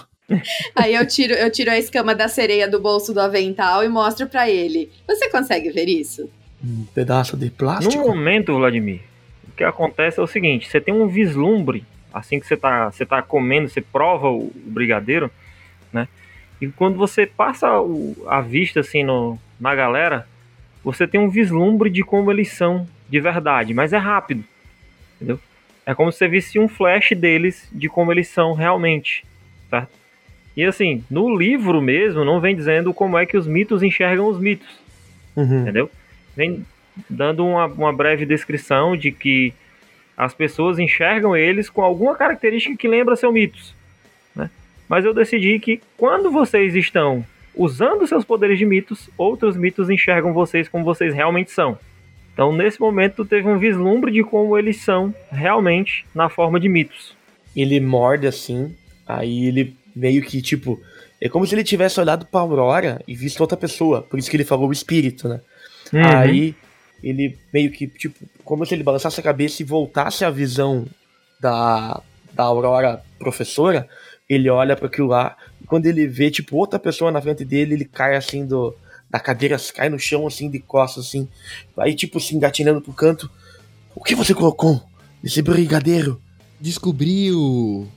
Aí eu tiro, eu tiro a escama da sereia do bolso do avental e mostro pra ele. Você consegue ver isso? Um pedaço de No plástico? momento, Vladimir, o que acontece é o seguinte: você tem um vislumbre, assim que você tá, você tá comendo, você prova o, o brigadeiro, né? E quando você passa o- a vista assim no, na galera, você tem um vislumbre de como eles são de verdade, mas é rápido, entendeu? É como se você visse um flash deles de como eles são realmente, certo? E assim, no livro mesmo, não vem dizendo como é que os mitos enxergam os mitos Uhum. entendeu? Vem dando uma, uma breve descrição de que as pessoas enxergam eles com alguma característica que lembra seu mitos, né? Mas eu decidi que quando vocês estão usando seus poderes de mitos, outros mitos enxergam vocês como vocês realmente são. Então, nesse momento, teve um vislumbre de como eles são realmente na forma de mitos. Ele morde assim. Aí ele meio que, tipo. É como se ele tivesse olhado pra Aurora e visto outra pessoa. Por isso que ele falou o espírito, né? Uhum. Aí ele meio que, tipo, como se ele balançasse a cabeça e voltasse a visão da, da Aurora professora, ele olha para aquilo lá, e quando ele vê, tipo, outra pessoa na frente dele, ele cai assim do, da cadeira, cai no chão assim, de costas, assim, aí tipo, se engatinhando pro canto. O que você colocou nesse brigadeiro? Descobriu.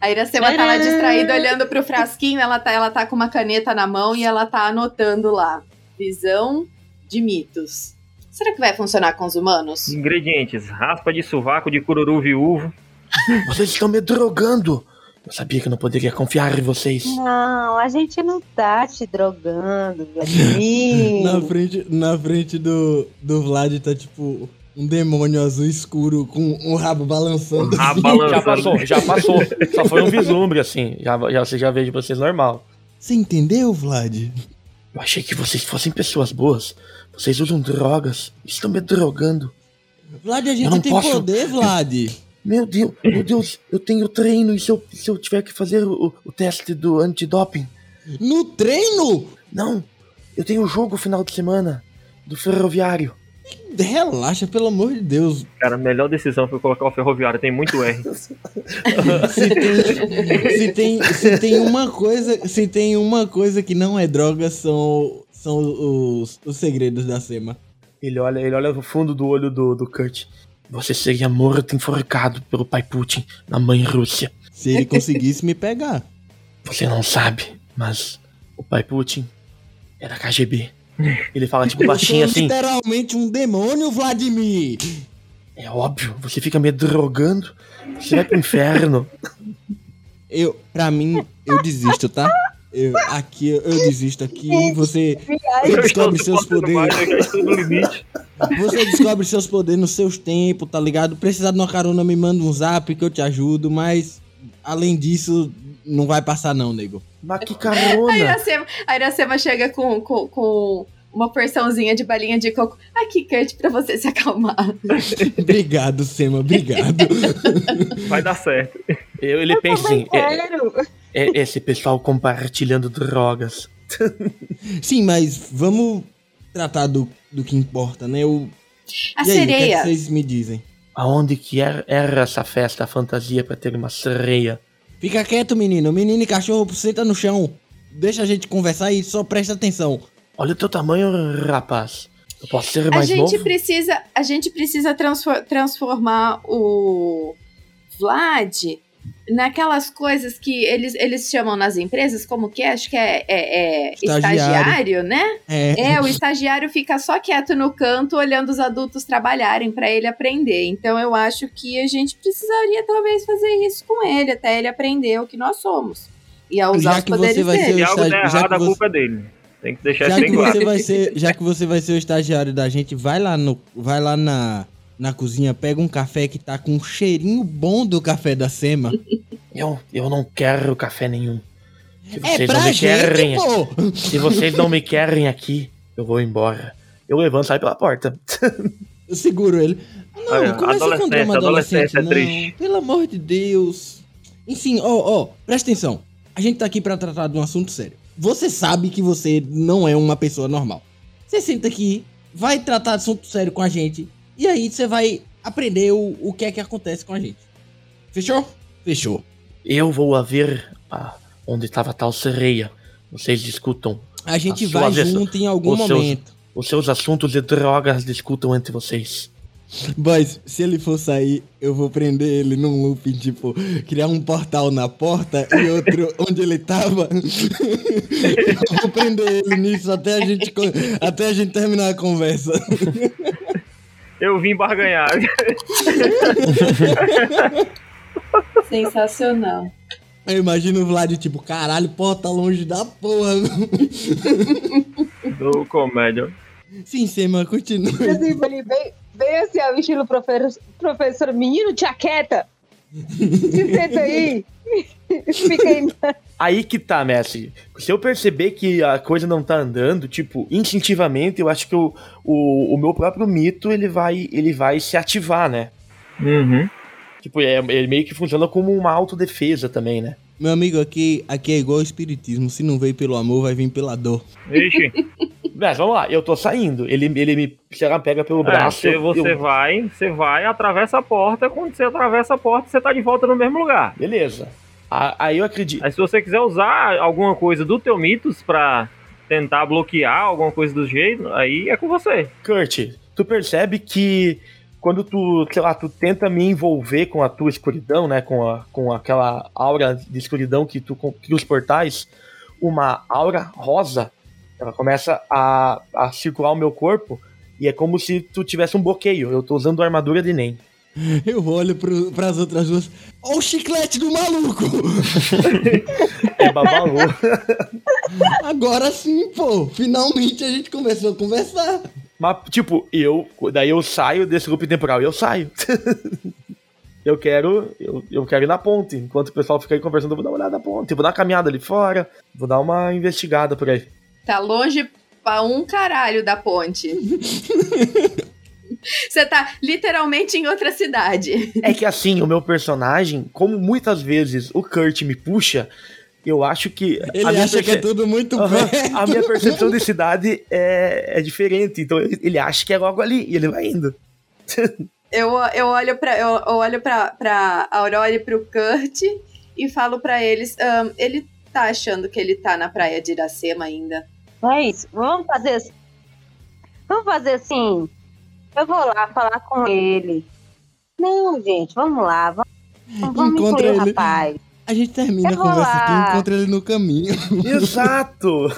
A Iracema tá lá distraída olhando pro frasquinho, ela tá, ela tá com uma caneta na mão e ela tá anotando lá. Visão de mitos. Será que vai funcionar com os humanos? Ingredientes: raspa de sovaco de cururu viúvo, Vocês estão me drogando! Eu sabia que eu não poderia confiar em vocês. Não, a gente não tá te drogando, Vladimir. Na frente, na frente do, do Vlad tá tipo um demônio azul escuro com um rabo balançando. rabo assim. balançando. Já passou, já passou. Só foi um vislumbre, assim. Já, já, você já vê de vocês normal. Você entendeu, Vlad? Eu achei que vocês fossem pessoas boas. Vocês usam drogas. Estão me drogando. Vlad, a gente não tem posso- poder, Vlad. Meu Deus, meu Deus, eu tenho treino e se eu, se eu tiver que fazer o, o teste do antidoping? No treino? Não, eu tenho jogo final de semana do ferroviário. Relaxa, pelo amor de Deus. Cara, a melhor decisão foi colocar o ferroviário, tem muito R. Se tem, se tem, se tem uma coisa, se tem uma coisa que não é droga, são, são os, os segredos da Sema. Ele olha, ele olha no fundo do olho do, do Kurt. Você seria morto enforcado pelo pai Putin na mãe Rússia. Se ele conseguisse me pegar. Você não sabe, mas o pai Putin era KGB. Ele fala tipo baixinho Eu assim. literalmente um demônio, Vladimir. É óbvio, você fica me drogando, você vai pro inferno. Eu, pra mim, eu desisto, tá? Eu, aqui, eu desisto aqui, você, Eu descobre seus poderes. eu. Você descobre seus poderes nos seus tempos, tá ligado? Precisar de uma carona, me manda um zap que eu te ajudo, mas além disso, não vai passar não, nego. Mas que A carona! Iracema, a Iracema chega com, com, com uma porçãozinha de balinha de coco. Aqui, Kurt, pra você se acalmar. Obrigado, Sema, obrigado. Vai dar certo. Eu- ele pensa assim, é, Quero. é esse pessoal compartilhando drogas. Sim, mas vamos tratar do, do que importa, né? O, A e aí, o que, é que sereia. vocês me dizem? Aonde que era, era essa festa, a fantasia pra ter uma sereia? Fica quieto, menino. Menino e cachorro, senta no chão. Deixa a gente conversar e só presta atenção. Olha o teu tamanho, rapaz. Eu posso ser A mais gente novo? precisa, a gente precisa transfor- transformar o Vlad naquelas coisas que eles, eles chamam nas empresas, como que é? Acho que é, é- é Estagiário. estagiário, né? É, É, o estagiário fica só quieto no canto, olhando os adultos trabalharem pra ele aprender. Então eu acho que a gente precisaria talvez fazer isso com ele, até ele aprender o que nós somos. E a usar Já os que você poderes vai ser dele. Se algo der estagi- já errado, que a você- culpa é dele. Tem que deixar já isso que claro. você vai ser, já que você vai ser o estagiário da gente, vai lá no, vai lá na, na cozinha, pega um café que tá com um cheirinho bom do café da Sema. Eu, eu não quero café nenhum. Se É vocês não pra me querem, gente, pô! se vocês não me querem aqui, eu vou embora. Eu levanto e saio pela porta. Eu seguro ele. Não, Olha, começa com adolescência, drama adolescente, adolescência é não. triste. Pelo amor de Deus. Enfim, ó, ó, presta atenção. A gente tá aqui pra tratar de um assunto sério. Você sabe que você não é uma pessoa normal. Você senta aqui, vai tratar de assunto sério com a gente, e aí você vai aprender o, o que é que acontece com a gente. Fechou? Fechou. Eu vou a ver ah, onde estava tal sereia. Vocês discutam. A gente A vai vez, junto em algum os seus- momento. Os seus assuntos de drogas discutam entre vocês. Mas se ele for sair, eu vou prender ele num looping, tipo, criar um portal na porta e outro onde ele tava. eu vou prender ele nisso até a gente, até a gente terminar a conversa. Eu vim barganhar. Sensacional. Eu imagino o Vlad, tipo, caralho, pô, tá longe da porra. Do comédia. Sim, Sema, continua. Assim, ele bem, bem assim, ao estilo professor, professor menino, tia senta aí. Fica aí. Aí que tá, mestre. Se eu perceber que a coisa não tá andando, tipo, instintivamente, eu acho que o, o, o meu próprio mito, ele vai, ele vai se ativar, né? Uhum. Tipo, é, ele meio que funciona como uma autodefesa também, né? Meu amigo, aqui, aqui é igual ao espiritismo. Se não veio pelo amor, vai vir pela dor. Ixi. Mas vamos lá, eu tô saindo. Ele, ele me sei lá, pega pelo É, braço. eu- você eu- vai, você vai, atravessa a porta. Quando você atravessa a porta, você tá de volta no mesmo lugar. Beleza. Aí eu acredito. Aí se você quiser usar alguma coisa do teu mitos pra tentar bloquear alguma coisa do jeito, aí é com você. Kurt, tu percebe que quando tu, sei lá, tu tenta me envolver com a tua escuridão, né? Com, a, com aquela aura de escuridão que tu cria os portais, uma aura rosa, ela começa a, a circular o meu corpo e é como se tu tivesse um bloqueio. Eu tô usando a armadura de Nen. Eu olho pro, pras outras duas. Ó o chiclete do maluco! É babalu. Agora sim, pô. Finalmente a gente começou a conversar. Mas, tipo, eu. Daí eu saio desse grupo temporal e eu saio. eu quero. Eu, eu quero ir na ponte. Enquanto o pessoal fica aí conversando, eu vou dar uma olhada na ponte. Vou dar uma caminhada ali fora. Vou dar uma investigada por aí. Tá longe pra um caralho da ponte. Você tá literalmente em outra cidade. É que assim, o meu personagem, como muitas vezes o Kurt me puxa, Eu acho que. Ele a minha acha que é tudo muito Aham, perto. A minha percepção de cidade é, é diferente. Então ele acha que é logo ali e ele vai indo. Eu, eu olho pra, eu, eu olho pra, pra Aurora e pro Kurt e falo pra eles. ahn, ele tá achando que ele tá na praia de Iracema ainda. É isso. Vamos fazer assim. Vamos fazer assim. Eu vou lá falar com ele. Não, gente, vamos lá. Vamos, vamos Encontra incluir ele. rapaz. A gente termina Eu a conversa lá. aqui, encontra ele no caminho. Exato!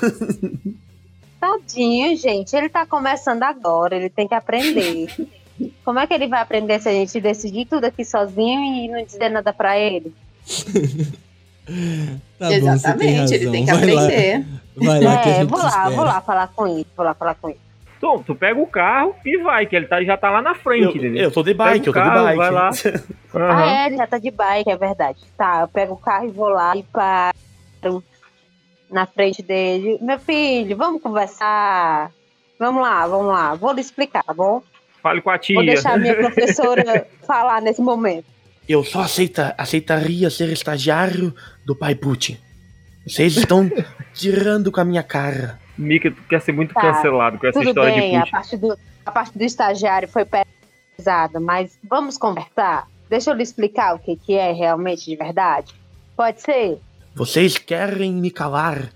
Tadinho, gente. Ele tá começando agora. Ele tem que aprender. Como é que ele vai aprender se a gente decidir tudo aqui sozinho e não dizer nada pra ele? Tá bom, você tem Exatamente, ele tem que Vai lá, aprender. vai lá que a é, gente vou lá, espera. vou lá falar com ele. Vou lá falar com ele. Tu, tu pega o carro e vai, que ele tá, já tá lá na frente, Eu, eu tô de bike, eu tô Pega o de carro, bike. vai lá. Aham. Ah, é, ele já tá de bike, é verdade. Tá, eu pego o carro e vou lá e paro na frente dele. Meu filho, vamos conversar. Vamos lá, vamos lá. Vou lhe explicar, tá bom? Fale com a tia. Vou deixar a minha professora falar nesse momento. Eu só aceita, aceitaria ser estagiário do pai Putin. Vocês estão tirando com a minha cara. Mika, tu quer ser muito Tá, cancelado com essa Tudo história bem, de a Putin. parte, do, a parte do estagiário foi pesada, mas vamos conversar? Deixa eu lhe explicar o que, que é realmente de verdade. Pode ser? Vocês querem me calar.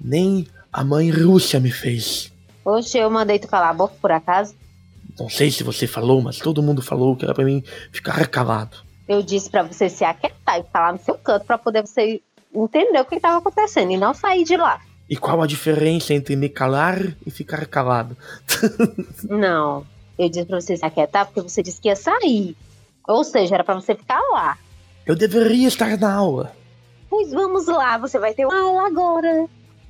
Nem a mãe Rússia me fez. Oxe, eu mandei tu calar a boca por acaso? Não sei se você falou, mas todo mundo falou que era pra mim ficar calado. Eu disse pra você se aquietar e ficar lá no seu canto pra poder você entender o que estava acontecendo e não sair de lá. E qual a diferença entre me calar e ficar calado? Não. Eu disse pra você se aquietar porque você disse que ia sair. Ou seja, era pra você ficar lá. Eu deveria estar na aula. Pois vamos lá, você vai ter uma aula agora.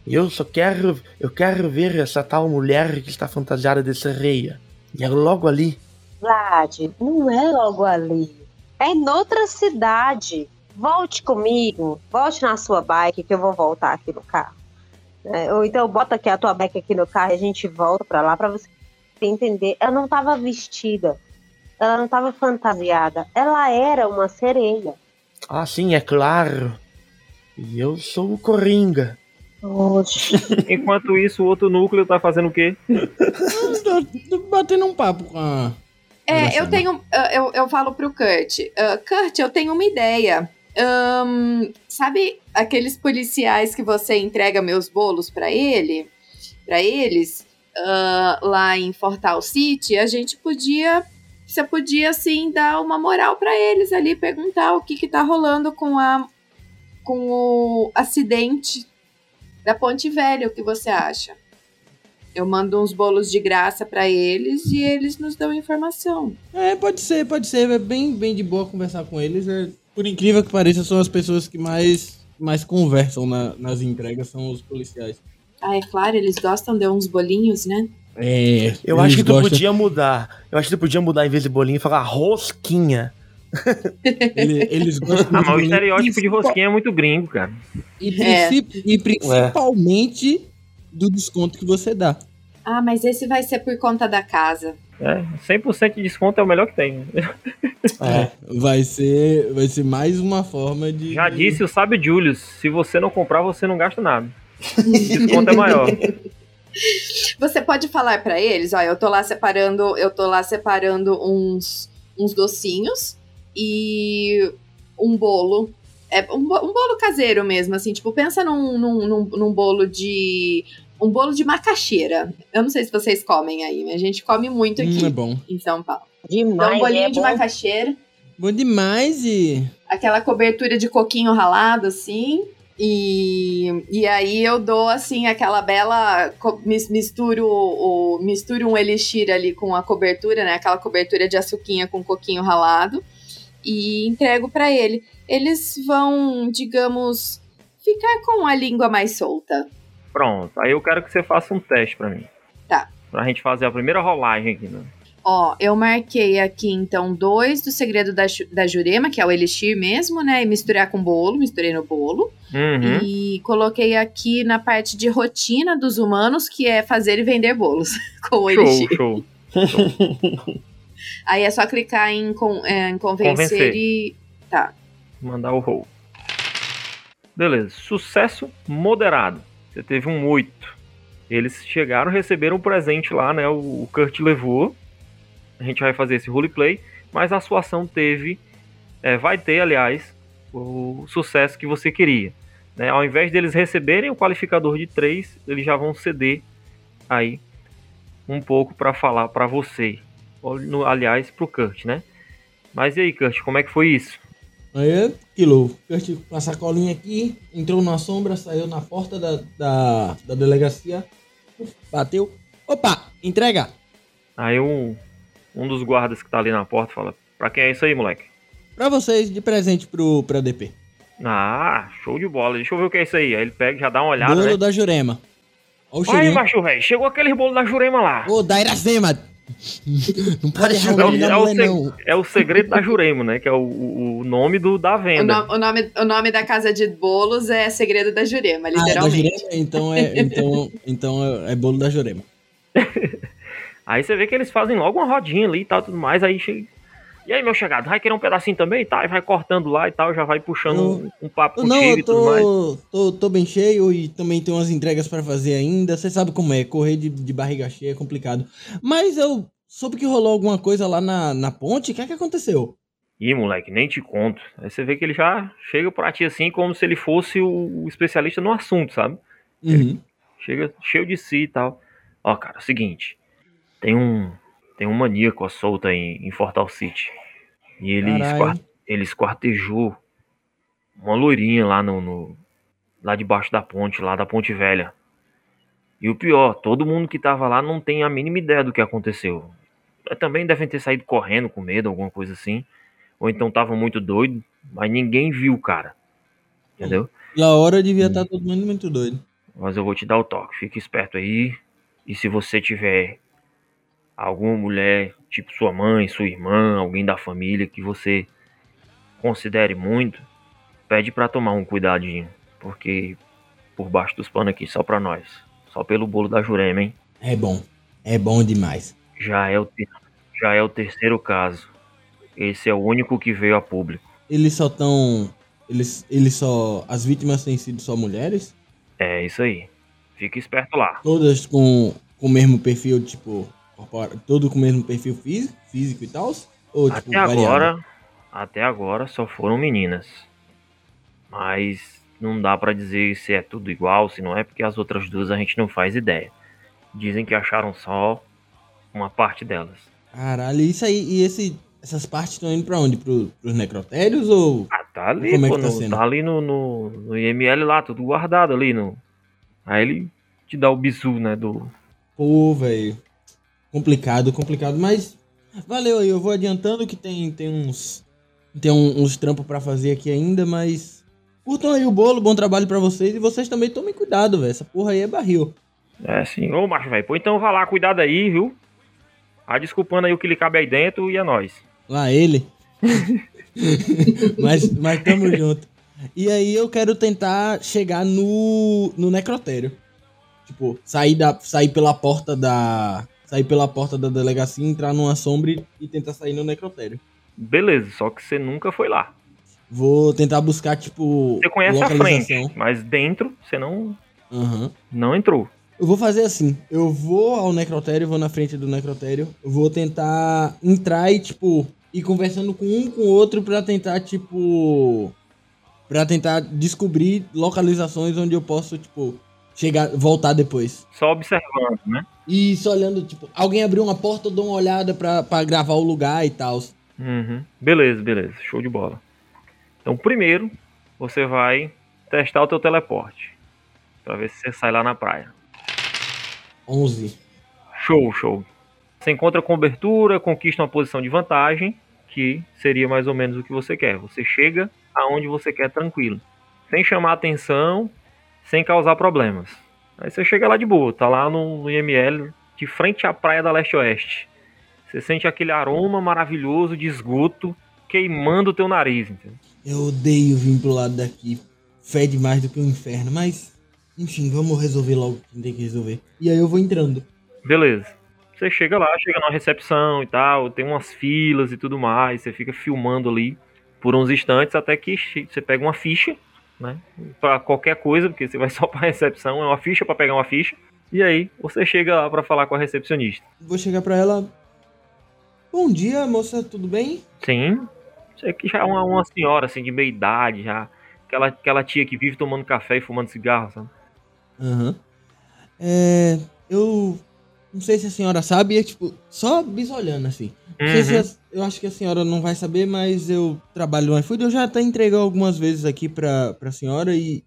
Eu só quero. Eu quero ver essa tal mulher que está fantasiada de sereia. E é logo ali. Vlad, não é logo ali. É em outra cidade. Volte comigo. Volte na sua bike que eu vou voltar aqui no carro. É, ou então bota aqui a tua bike aqui no carro e a gente volta pra lá pra você entender. Ela não tava vestida. Ela não tava fantasiada. Ela era uma sereia. Ah, sim, é claro. E eu sou o Coringa. Oxe. Enquanto isso, o outro núcleo tá fazendo o quê? Tô batendo um papo com a. É, eu tenho. ah, Eu, eu falo pro Kurt. ah, Kurt, eu tenho uma ideia. Ahn, sabe aqueles policiais que você entrega meus bolos pra ele? Para eles? ah, lá em Fortal City, a gente podia. Você podia, assim, dar uma moral pra eles ali, perguntar o que que tá rolando com a. com o acidente da Ponte Velha, o que você acha? Eu mando uns bolos de graça pra eles e eles nos dão informação. É, pode ser, pode ser. É bem, bem de boa conversar com eles. É, por incrível que pareça, são as pessoas que mais, mais conversam na- nas entregas, são os policiais. Ah, é claro, eles gostam de uns bolinhos, né? É. Eu eles acho que tu gostam- podia mudar. Eu acho que tu podia mudar em vez de bolinho e falar rosquinha. ele- eles gostam Ah, mas o de- estereótipo de rosquinha é muito gringo, cara. E, É. princip- e principalmente do desconto que você dá. Ah, mas esse vai ser por conta da casa. É, 100% de desconto é o melhor que tem. É. Vai ser, vai ser mais uma forma de. Já disse o sábio Julius, se você não comprar, você não gasta nada. O desconto é maior. Você pode falar pra eles, ó, eu tô lá separando, eu tô lá separando uns, uns docinhos e um bolo. É um, um bolo caseiro mesmo, assim, tipo, pensa num, num, num, num bolo de. Um bolo de macaxeira. Eu não sei se vocês comem aí, mas a gente come muito aqui Hum, é bom. em São Paulo. Demais. Então, um bolinho é de bom. macaxeira. Bom demais e. aquela cobertura de coquinho ralado, assim. E, e aí eu dou, assim, aquela bela. Misturo, o, misturo um elixir ali com a cobertura, né? Aquela cobertura de açuquinha com coquinho ralado. E entrego pra ele. Eles vão, digamos, ficar com a língua mais solta. Pronto. Aí eu quero que você faça um teste pra mim. Tá. Pra gente fazer a primeira rolagem aqui, né? Ó, eu marquei aqui, então, dois do segredo da, da Jurema, que é o elixir mesmo, né? E misturar com bolo, misturei no bolo. Uhum. E coloquei aqui na parte de rotina dos humanos, que é fazer e vender bolos com o Show, Elixir. show. Aí é só clicar em, con- é, em convencer, Convencer. e. Tá. Mandar o roll. Beleza. Sucesso moderado. Você teve um 8. Eles chegaram, receberam um presente lá, né? O Kurt levou. A gente vai fazer esse roleplay. Mas a sua ação teve. É, vai ter, aliás, o sucesso que você queria. Né? Ao invés deles receberem o qualificador de 3, eles já vão ceder aí um pouco para falar para você. Aliás, pro Kurt, né? Mas e aí, Kurt, como é que foi isso? Aí, quilo. Kurt com a sacolinha aqui, entrou na sombra, saiu na porta da, da, da delegacia, bateu. Opa, entrega! Aí um, um dos guardas que tá ali na porta fala: Pra quem é isso aí, moleque? Pra vocês, de presente pro, pra DP. Ah, show de bola. Deixa eu ver o que é isso aí. Aí ele pega já dá uma olhada. Bolo né? da Jurema. Olha Aí, macho, velho. Chegou aquele bolo da Jurema lá. Ô, da Iracema. Não pode errar o mulher, não. É o segredo da Jurema, né? Que é o, o nome do, da venda. O, no, o, nome, o nome da casa de bolos é Segredo da Jurema, literalmente. Ah, é da Jurema? Então, é, então, então é, é bolo da Jurema. aí você vê que eles fazem logo uma rodinha ali e tal, tudo mais. Aí chega, e aí, meu chegado, vai querer um pedacinho também? Tá, e vai cortando lá e tal, já vai puxando um, um, papo não, eu tô, e tudo mais. Tô, tô bem cheio e também tem umas entregas para fazer ainda. Você sabe como é, correr de, de barriga cheia é complicado. Mas eu soube que rolou alguma coisa lá na, na ponte. O que é que aconteceu? Ih, moleque, nem te conto. Aí você vê que ele já chega pra ti assim, como se ele fosse o, o especialista no assunto, sabe? Uhum. Chega cheio de si e tal. Ó, cara, é o seguinte. Tem um, tem um maníaco solta em, em Fortal City. E ele, esquart, ele esquartejou uma loirinha lá no, no, lá debaixo da ponte, lá da Ponte Velha. E o pior, todo mundo que tava lá não tem a mínima ideia do que aconteceu. Também devem ter saído correndo com medo, alguma coisa assim. Ou então tava muito doido, mas ninguém viu o cara. Entendeu? Na hora devia estar hum. tá todo mundo muito doido. Mas eu vou te dar o toque. Fique esperto aí. E se você tiver alguma mulher, tipo sua mãe, sua irmã, alguém da família que você considere muito, pede para tomar um cuidadinho, porque por baixo dos panos aqui só para nós, só pelo bolo da Jurema, hein? É bom, é bom demais. Já é o já é o terceiro caso. Esse é o único que veio a público. Eles só tão eles eles só as vítimas têm sido só mulheres? É isso aí. Fica esperto lá. Todas com, com o mesmo perfil, tipo, todo com o mesmo perfil físico, físico e tal? Ou, tipo, até agora, até agora só foram meninas. Mas não dá para dizer se é tudo igual, se não é, porque as outras duas a gente não faz ideia. Dizem que acharam só uma parte delas. Caralho, isso aí, e esse, essas partes estão indo pra onde? Pro, pros necrotérios ou. Ah, tá ali, Como pô, é que tá, no, tá ali no, no, no, IML lá, tudo guardado ali no. Aí ele te dá o bisu, né? Do. Pô, velho. Complicado, complicado, mas valeu aí. Eu vou adiantando que tem, tem uns tem um, uns trampos para fazer aqui ainda, mas curtam aí o bolo, bom trabalho para vocês e vocês também tomem cuidado, velho. Essa porra aí é barril. É sim. Ô, macho, velho. Pô, então vai lá, cuidado aí, viu? Ah, desculpando aí o que lhe cabe aí dentro e é nós. Lá ele. mas, mas tamo junto. E aí eu quero tentar chegar no, no necrotério. Tipo, sair, da, sair pela porta da, sair pela porta da delegacia, entrar numa sombra e tentar sair no necrotério. Beleza, só que você nunca foi lá. Vou tentar buscar, tipo. Você conhece a frente, mas dentro você não. Uhum. Não entrou. Eu vou fazer assim. Eu vou ao necrotério, vou na frente do necrotério. Vou tentar entrar e, tipo, ir conversando com um com o outro pra tentar, tipo. Pra tentar descobrir localizações onde eu posso, tipo, chegar, voltar depois. Só observando, né? Isso, olhando, tipo, alguém abriu uma porta, eu dou uma olhada pra, pra gravar o lugar e tal. Uhum. Beleza, beleza. Show de bola. Então, primeiro, você vai testar o teu teleporte. Pra ver se você sai lá na praia. 11. Show, show. Você encontra cobertura, conquista uma posição de vantagem, que seria mais ou menos o que você quer. Você chega aonde você quer tranquilo. Sem chamar atenção, sem causar problemas. Aí você chega lá de boa, tá lá no, IML, de frente à praia da leste-oeste. Você sente aquele aroma maravilhoso de esgoto queimando o teu nariz, entendeu? Eu odeio vir pro lado daqui. Fede mais do que o um inferno, mas. Enfim, vamos resolver logo o que tem que resolver. E aí eu vou entrando. Beleza. Você chega lá, chega na recepção e tal, tem umas filas e tudo mais, você fica filmando ali por uns instantes até que você pega uma ficha né? Pra qualquer coisa, porque você vai só pra recepção, é uma ficha pra pegar uma ficha. E aí, você chega lá pra falar com a recepcionista. Vou chegar pra ela. Bom dia, moça, tudo bem? Sim, você que já é uma, uma senhora, assim, de meia idade, já. Aquela, aquela tia que vive tomando café e fumando cigarro, sabe? Aham. É. Eu. Não sei se a senhora sabe, é tipo, só bisolhando assim. Não sei se Uhum. a- eu acho que a senhora não vai saber, mas eu trabalho no iFood. Eu já até entreguei algumas vezes aqui pra, pra senhora e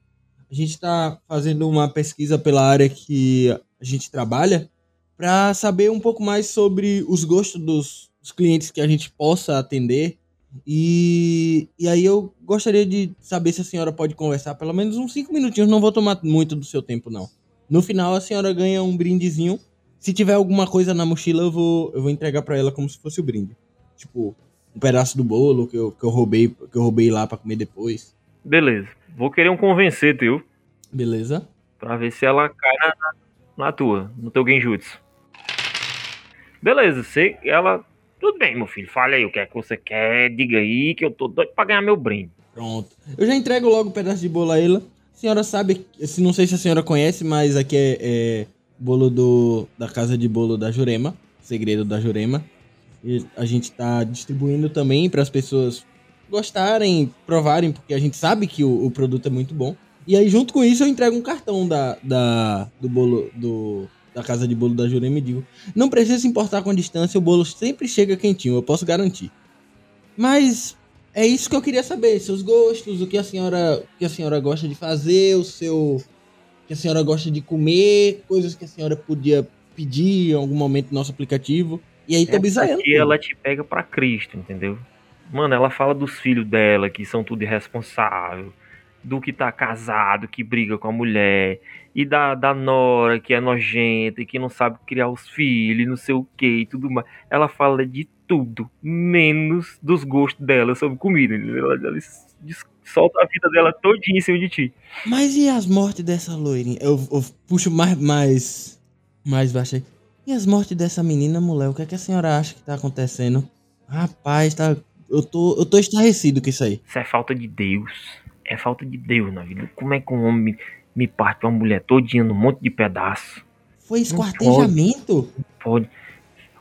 a gente tá fazendo uma pesquisa pela área que a gente trabalha pra saber um pouco mais sobre os gostos dos, dos clientes que a gente possa atender. E, e aí eu gostaria de saber se a senhora pode conversar pelo menos uns 5 minutinhos. Não vou tomar muito do seu tempo, não. No final, a senhora ganha um brindezinho. Se tiver alguma coisa na mochila, eu vou, eu vou entregar pra ela como se fosse o brinde. Tipo, um pedaço do bolo que eu, que eu roubei que eu roubei lá pra comer depois. Beleza. Vou querer um convencer teu, Beleza? pra ver se ela cai na, na tua, no teu genjutsu. Beleza, você, ela... Tudo bem, meu filho, fale aí o que é que você quer, diga aí que eu tô doido pra ganhar meu brinde. Pronto. Eu já entrego logo o pedaço de bolo a ela. A senhora sabe, se não sei se a senhora conhece, mas aqui é, é bolo do da casa de bolo da Jurema, segredo da Jurema. E a gente tá distribuindo também para as pessoas gostarem, provarem, porque a gente sabe que o, o produto é muito bom. E aí junto com isso eu entrego um cartão da, da do bolo do da casa de bolo da Jurema e digo: "Não precisa se importar com a distância, o bolo sempre chega quentinho, eu posso garantir". Mas é isso que eu queria saber, seus gostos, o que a senhora, o que a senhora gosta de fazer, o seu que a senhora gosta de comer, coisas que a senhora podia pedir em algum momento no nosso aplicativo. E aí Essa bizarrando. aqui ela te pega pra Cristo, entendeu? Mano, ela fala dos filhos dela, que são tudo irresponsável, do que tá casado, que briga com a mulher, e da, da nora, que é nojenta e que não sabe criar os filhos, e não sei o que e tudo mais. Ela fala de tudo, menos dos gostos dela sobre comida. Ela, ela solta a vida dela todinha em cima de ti. Mas e as mortes dessa loirinha? Eu, eu puxo mais, mais, mais baixo aí. E as mortes dessa menina, mulher? O que, é que a senhora acha que tá acontecendo? Rapaz, tá. Eu tô, eu tô estarrecido com isso aí. Isso é falta de Deus. É falta de Deus na vida. Como é que um homem me, me parte uma mulher todinha num monte de pedaço? Foi esquartejamento? Pode.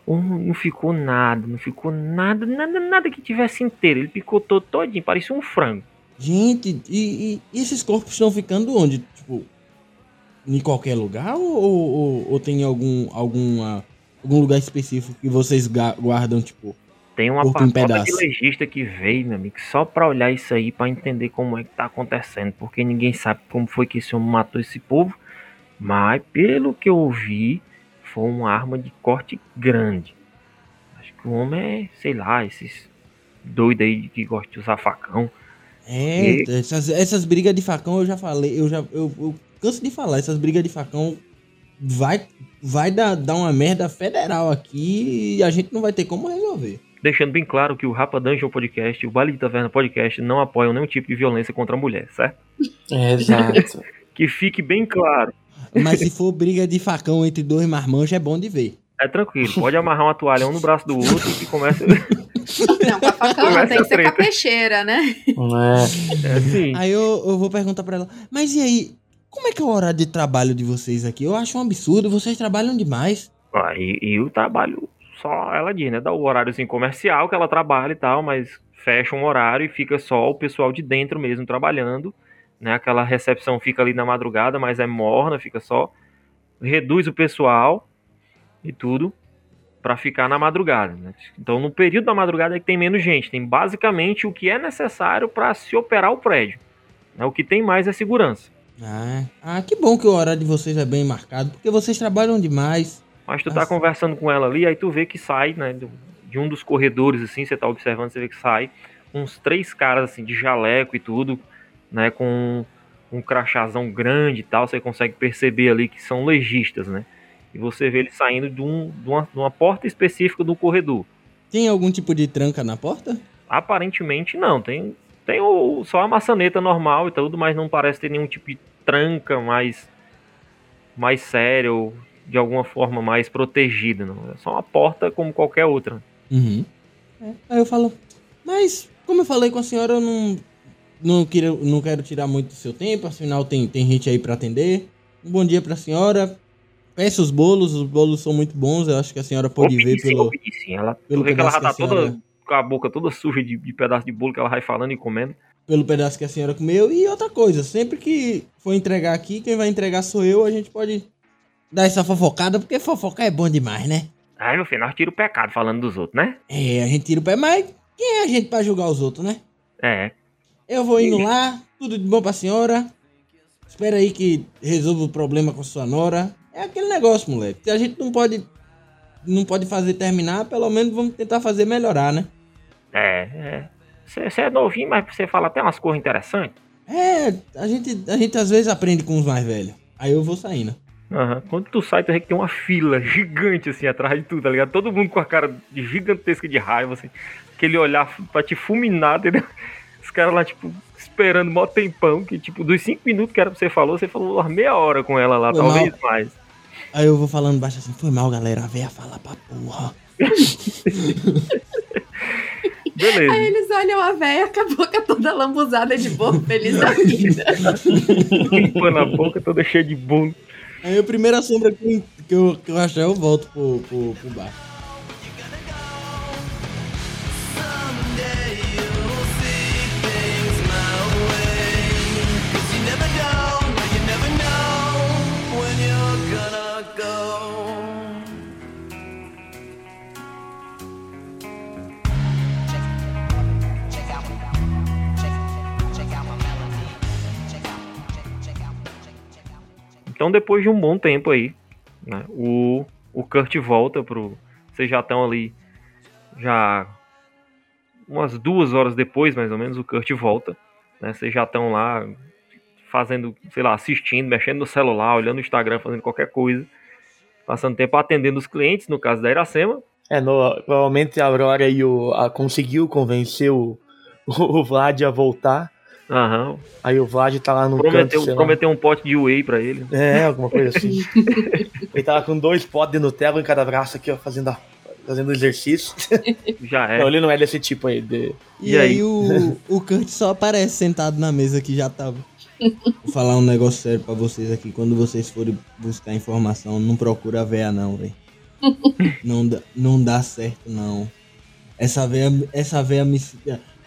Um, não ficou nada, não ficou nada, nada, nada que tivesse inteiro. Ele picotou todinho, parecia um frango. Gente, e, e- esses corpos estão ficando onde? Tipo, em qualquer lugar? Ou, ou, ou- tem algum, alguma, algum lugar específico que vocês guardam, tipo? Tem uma patota de pedaço. legista que veio, meu amigo, só pra olhar isso aí, pra entender como é que tá acontecendo. Porque ninguém sabe como foi que esse homem matou esse povo. Mas, pelo que eu ouvi, foi uma arma de corte grande. Acho que o homem é, sei lá, esses doidos aí que gostam de usar facão. É, essas, essas brigas de facão eu já falei, eu já eu, eu canso de falar, essas brigas de facão vai, vai dar, dar uma merda federal aqui e a gente não vai ter como resolver. Deixando bem claro que o Rapa Dungeon Podcast e o Baile de Taverna Podcast não apoiam nenhum tipo de violência contra a mulher, certo? Exato. Que fique bem claro. Mas se for briga de facão entre dois marmanjos é bom de ver. É tranquilo, pode amarrar uma toalha um no braço do outro e começa. Não, com a facão não, tem que ser com a peixeira, né? É. É assim. Aí eu, eu vou perguntar pra ela, mas e aí, como é que é o horário de trabalho de vocês aqui? Eu acho um absurdo, vocês trabalham demais. Ah, e, e o trabalho, só ela diz, né? Dá o horário assim, comercial que ela trabalha e tal, mas fecha um horário e fica só o pessoal de dentro mesmo trabalhando. Né? Aquela recepção fica ali na madrugada, mas é morna, fica só. Reduz o pessoal e tudo pra ficar na madrugada. Né? Então, no período da madrugada é que tem menos gente. Tem basicamente o que é necessário para se operar o prédio. Né? O que tem mais é segurança. Ah, ah, que bom que o horário de vocês é bem marcado, porque vocês trabalham demais. Mas tu tá Nossa. conversando com ela ali, aí tu vê que sai, né, de um dos corredores, assim, você tá observando, você vê que sai uns três caras, assim, de jaleco e tudo, né, com um crachazão grande e tal, você consegue perceber ali que são legistas, né, e você vê eles saindo de, um, de, uma, de uma porta específica do corredor. Tem algum tipo de tranca na porta? Aparentemente não, tem, tem o, só a maçaneta normal e tudo, mas não parece ter nenhum tipo de tranca mais, mais séria ou de alguma forma mais protegida, não. É só uma porta como qualquer outra. Uhum. É, Aí eu falo, mas como eu falei com a senhora, eu não, não quero, não quero tirar muito do seu tempo, afinal tem, tem gente aí pra atender. Um bom dia pra senhora. Peça os bolos, os bolos são muito bons, eu acho que a senhora pode ver pelo. Ela, pelo vê que ela já tá senhora- toda com a boca toda suja de, de pedaço de bolo que ela vai falando e comendo. pelo pedaço que a senhora comeu. E outra coisa, sempre que for entregar aqui, quem vai entregar sou eu, a gente pode dar essa fofocada, porque fofocar é bom demais, né? Aí no final tira o pecado falando dos outros, né? É, a gente tira o pé, mas quem é a gente pra julgar os outros, né? É. Eu vou indo lá, tudo de bom pra senhora. Espera aí que resolva o problema com sua nora. É aquele negócio, moleque. Se a gente não pode não pode fazer terminar, pelo menos vamos tentar fazer melhorar, né? É, é. Você é novinho, mas você fala até umas coisas interessantes. É, a gente, a gente às vezes aprende com os mais velhos. Aí eu vou saindo. Aham. Quando tu sai, tu vê que tem uma fila gigante assim atrás de tudo, tá ligado? Todo mundo com a cara gigantesca de raiva, assim. Aquele olhar pra te fulminar, entendeu? Os caras lá, tipo, esperando mó tempão, que tipo, dos cinco minutos que era pra você falou, você falou umas meia hora com ela lá, Foi talvez mal. mais. Aí eu vou falando baixo assim, foi mal, galera. A véia fala pra porra. Beleza. Aí eles olham a véia com a boca toda lambuzada de boa, feliz da vida. Limpando a boca toda cheia de bunda. Aí a primeira sombra que eu, que eu, que eu achar, eu volto pro, pro, pro bar. Então, depois de um bom tempo aí, né, o, o Kurt volta pro. Vocês já estão ali. Já. Umas duas horas depois, mais ou menos, o Kurt volta. Né, vocês já estão lá fazendo, sei lá, assistindo, mexendo no celular, olhando o Instagram, fazendo qualquer coisa. Passando tempo atendendo os clientes, no caso da Iracema. É, no- provavelmente a Aurora o, a, conseguiu convencer o, o Vlad a voltar. Aham. Aí o Vlad tá lá no Prometeu, canto, prometeu um pote de whey pra ele. É, alguma coisa assim. Ele tava com dois potes de Nutella em cada braço aqui, ó, fazendo, a- fazendo exercício. Já é. Não, ele não é desse tipo aí. De... E, E aí, aí? o, o Kurt só aparece sentado na mesa que já tava. Vou falar um negócio sério pra vocês aqui. Quando vocês forem buscar informação, não procura a véia não, velho. Não dá, não dá certo, não. Essa véia, essa véia me...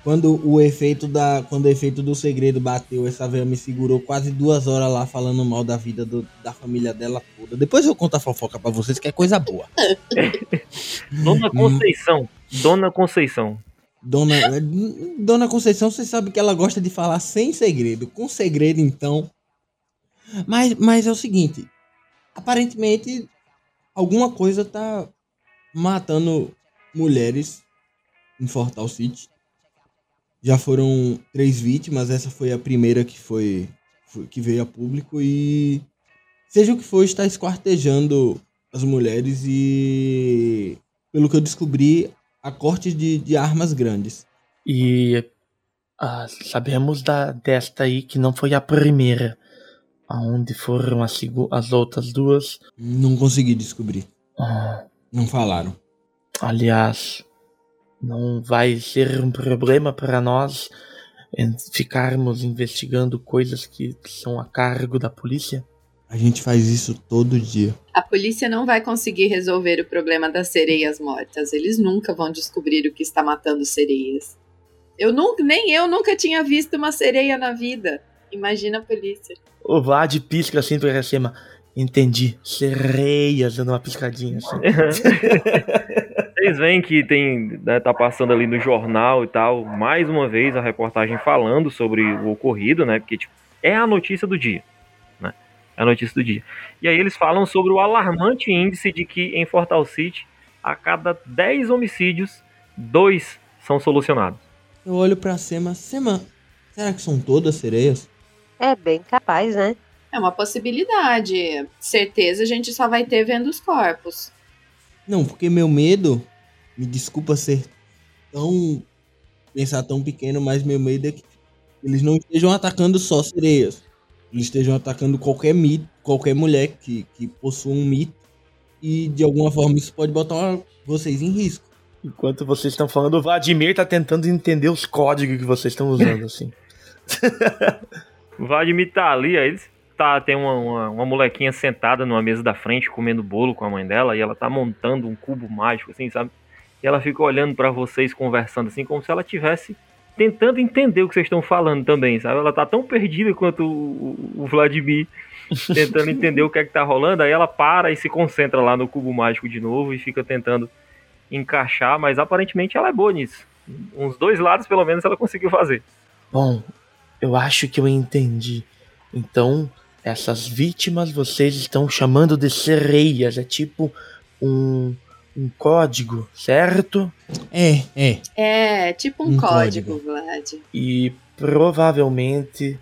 Quando o efeito da, quando o efeito do segredo bateu, essa véia me segurou quase duas horas lá falando mal da vida do- da família dela toda. Depois eu conto a fofoca pra vocês, que é coisa boa. Dona Conceição. Dona Conceição. Dona, Dona Conceição, você sabe que ela gosta de falar sem segredo. Com segredo, então. Mas, mas é o seguinte: aparentemente, alguma coisa tá matando mulheres em Fortal City. Já foram três vítimas, essa foi a primeira que foi, foi- que veio a público e seja o que for, está esquartejando as mulheres e pelo que eu descobri, a corte de, de armas grandes. E ah, sabemos da, desta aí que não foi a primeira. Aonde foram as, as outras duas? Não consegui descobrir. Ah, Não falaram. aliás, não vai ser um problema para nós em ficarmos investigando coisas que são a cargo da polícia? A gente faz isso todo dia. A polícia não vai conseguir resolver o problema das sereias mortas. Eles nunca vão descobrir o que está matando sereias. Eu nunca, nem eu nunca tinha visto uma sereia na vida. Imagina a polícia. O Vlad pisca assim pra cima. Entendi. Sereias, dando uma piscadinha assim. Vocês veem que tem, né, tá passando ali no jornal e tal, mais uma vez a reportagem falando sobre o ocorrido, né? Porque tipo, é a notícia do dia, né? É a notícia do dia. E aí eles falam sobre o alarmante índice de que em Fortal City, a cada 10 homicídios, dois são solucionados. Eu olho pra Sema. Sema, será que são todas sereias? É bem capaz, né? É uma possibilidade. Certeza a gente só vai ter vendo os corpos. Não, porque meu medo, me desculpa ser tão. pensar tão pequeno, mas meu medo é que eles não estejam atacando só sereias. Eles estejam atacando qualquer mito, qualquer mulher que, que possua um mito. E de alguma forma isso pode botar vocês em risco. Enquanto vocês estão falando, o Vladimir tá tentando entender os códigos que vocês estão usando, assim. O Vladimir tá ali, aí eles- tá, tem uma, uma, uma molequinha sentada numa mesa da frente comendo bolo com a mãe dela e ela tá montando um cubo mágico, assim, sabe? E ela fica olhando pra vocês conversando assim, como se ela tivesse tentando entender o que vocês estão falando também, sabe? Ela tá tão perdida quanto o, o- o Vladimir tentando entender o que é que tá rolando, aí ela para e se concentra lá no cubo mágico de novo e fica tentando encaixar, mas aparentemente ela é boa nisso. Uns dois lados, pelo menos, ela conseguiu fazer. Bom, eu acho que eu entendi. Então, essas vítimas vocês estão chamando de sereias. É tipo um, um código, certo? É, é. É, tipo um, Um código, código. Vlad. E provavelmente,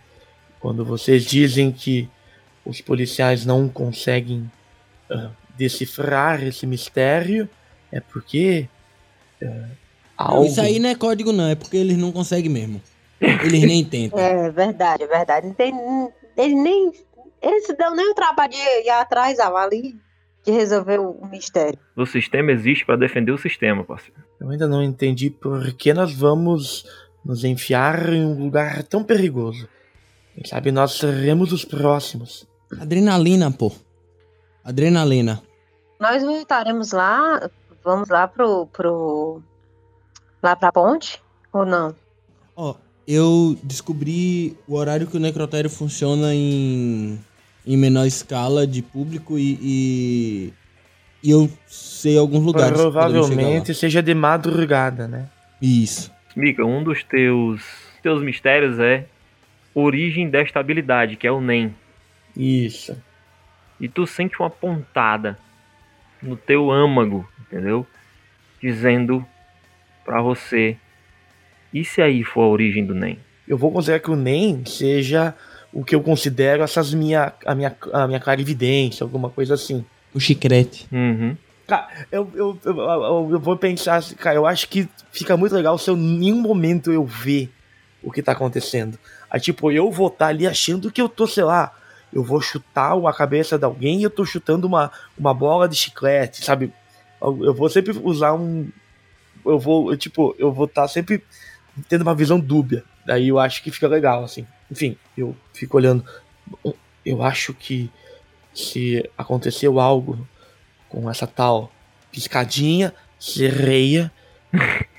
quando vocês dizem que os policiais não conseguem ah, decifrar esse mistério, é porque. ah, algo... Isso aí não é código, não. É porque eles não conseguem mesmo. Eles nem tentam. É verdade, é verdade. Não tem, eles nem. Eles se dão nem o trabalho de ir atrás, ali, de resolver o, mistério. O sistema existe pra defender o sistema, parceiro. Eu ainda não entendi por que nós vamos nos enfiar em um lugar tão perigoso. Quem sabe nós seremos os próximos. Adrenalina, pô. Adrenalina. Nós voltaremos lá, vamos lá pro. pro lá pra ponte? Ou não? Ó, eu descobri o horário que o necrotério funciona em, em menor escala de público e, e, e eu sei alguns lugares. Provavelmente seja de madrugada, né? Isso. Mika, um dos teus, teus mistérios é origem desta habilidade, que é o NEM. Isso. E tu sente uma pontada no teu âmago, entendeu? Dizendo pra você: e se aí for a origem do NEM? Eu vou considerar que o NEM seja o que eu considero essas minha, a, minha, a minha clarividência, alguma coisa assim. O chicrete. Uhum. Cara, eu, eu, eu, eu- vou pensar, assim, cara, eu acho que fica muito legal se eu, em nenhum momento eu ver o que tá acontecendo. Aí, tipo, eu vou estar ali achando que eu tô, sei lá, eu vou chutar a cabeça de alguém e eu tô chutando uma, uma bola de chiclete, sabe? Eu, eu vou sempre usar um. Eu vou, eu, tipo, eu vou estar sempre tendo uma visão dúbia. Daí eu acho que fica legal, assim. Enfim, eu fico olhando. Eu acho que se aconteceu algo com essa tal piscadinha, sereia.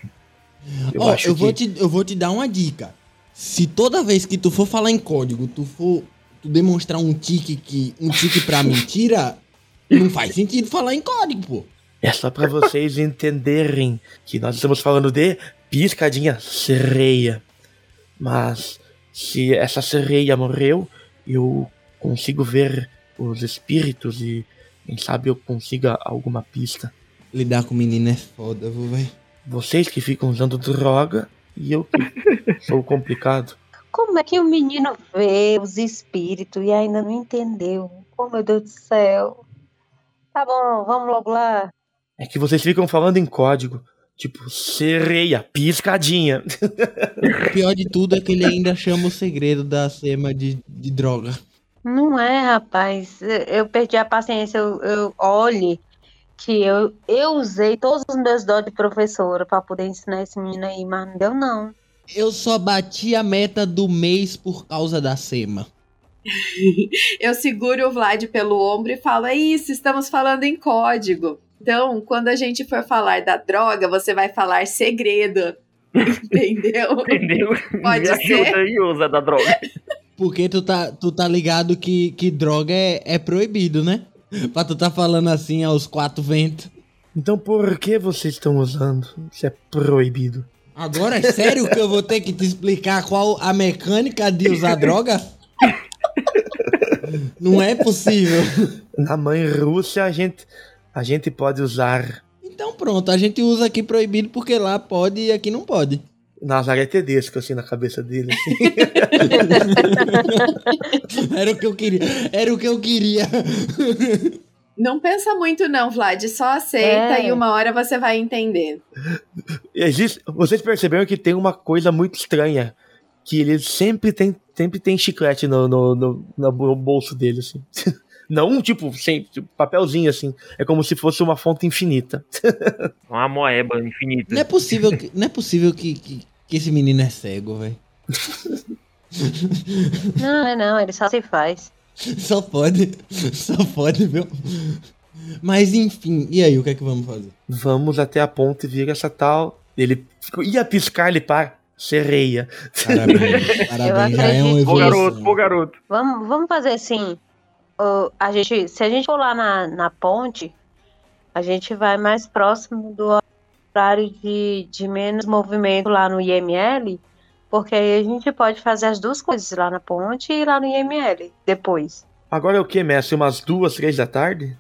Eu acho eu, vou que te, eu vou te dar uma dica. Se toda vez que tu for falar em código, tu for tu demonstrar um tique que um tique pra mentira, não faz sentido falar em código, pô. é só pra vocês entenderem que nós estamos falando de piscadinha sereia. Mas se essa sereia morreu, eu consigo ver os espíritos e quem sabe eu consiga alguma pista. Lidar com menino é foda, vou ver. Vocês que ficam usando droga e eu que sou complicado. Como é que o menino vê os espíritos e ainda não entendeu? Oh, meu Deus do céu. Tá bom, vamos logo lá. É que vocês ficam falando em código. Tipo, sereia, piscadinha. O pior de tudo é que ele ainda chama o segredo da sema de, de droga. Não é, rapaz. Eu- Eu perdi a paciência. Eu, eu olhe que eu, eu usei todos os meus dó de professora pra poder ensinar esse menino aí, mas não deu não. Eu só bati a meta do mês por causa da sema. Eu seguro o Vlad pelo ombro e falo: É isso, estamos falando em código. Então, quando a gente for falar da droga, você vai falar segredo. Entendeu? Entendeu? Pode Me ser. ajuda aí, usa da droga. Porque tu tá, tu tá ligado que, que droga é, é proibido, né? Pra tu tá falando assim aos quatro ventos. Então por que vocês estão usando? Isso é proibido. Agora é sério que eu vou ter que te explicar qual a mecânica de usar droga? Não é possível. Na mãe Rússia a gente, a gente pode usar. Então pronto, a gente usa aqui proibido porque lá pode e aqui não pode. Nazaré Tedesco, assim, na cabeça dele. assim. Era o que eu queria. Era o que eu queria. Não pensa muito, não, Vlad. Só aceita É. e uma hora você vai entender. Existe, vocês perceberam que tem uma coisa muito estranha. Que ele sempre tem, sempre tem chiclete no, no, no, no bolso dele, assim. Não, tipo, sempre, tipo, papelzinho, assim. É como se fosse uma fonte infinita. Uma moeba infinita. Não é possível que, não é possível que, que, que esse menino é cego, velho. Não, é não, ele só se faz. Só pode. Só pode, viu? Mas enfim, e aí, o que é que vamos fazer? Vamos até a ponte e essa tal. Ele ia piscar, ele para. Sereia. Parabéns, parabéns, já é uma acredito. Ô garoto, evolução. ô garoto. Vamos, vamos fazer assim. Ó, a gente, se a gente for lá na, na ponte, a gente vai mais próximo do horário de, de menos movimento lá no IML, porque aí a gente pode fazer as duas coisas lá na ponte e lá no IML depois. Agora é o que, mestre? Umas duas, três da tarde?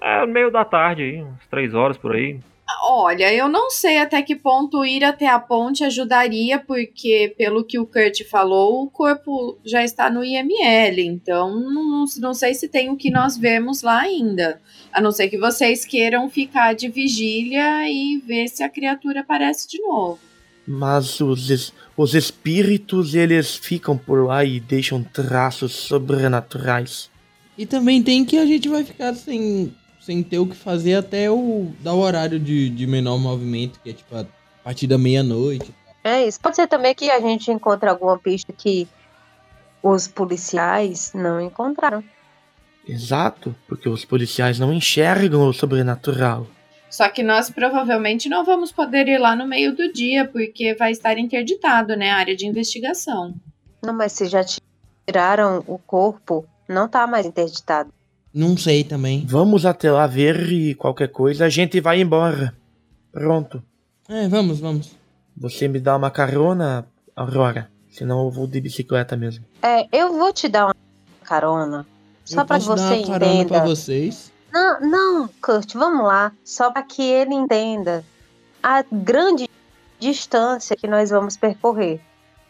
É meio da tarde aí, umas três horas por aí. Olha, eu não sei até que ponto ir até a ponte ajudaria, porque, pelo que o Kurt falou, o corpo já está no IML, então não, não sei se tem o que nós vemos lá ainda. A não ser que vocês queiram ficar de vigília e ver se a criatura aparece de novo. Mas os, es- os espíritos, eles ficam por lá e deixam traços sobrenaturais. E também tem que a gente vai ficar sem, sem ter o que fazer até o dar o horário de, de menor movimento, que é tipo a partir da meia-noite. É isso. Pode ser também que a gente encontre alguma pista que os policiais não encontraram. Exato, porque os policiais não enxergam o sobrenatural. Só que nós provavelmente não vamos poder ir lá no meio do dia, porque vai estar interditado, né? A área de investigação. Não, mas se já tiraram o corpo, não tá mais interditado. Não sei também. Vamos até lá ver e qualquer coisa a gente vai embora. Pronto. É, vamos, vamos. Você me dá uma carona, Aurora? Senão eu vou de bicicleta mesmo. É, eu vou te dar uma carona. Só Eu pra posso dar você uma carona entenda. pra vocês. Não, não, Kurt, vamos lá. Só para que ele entenda a grande distância que nós vamos percorrer.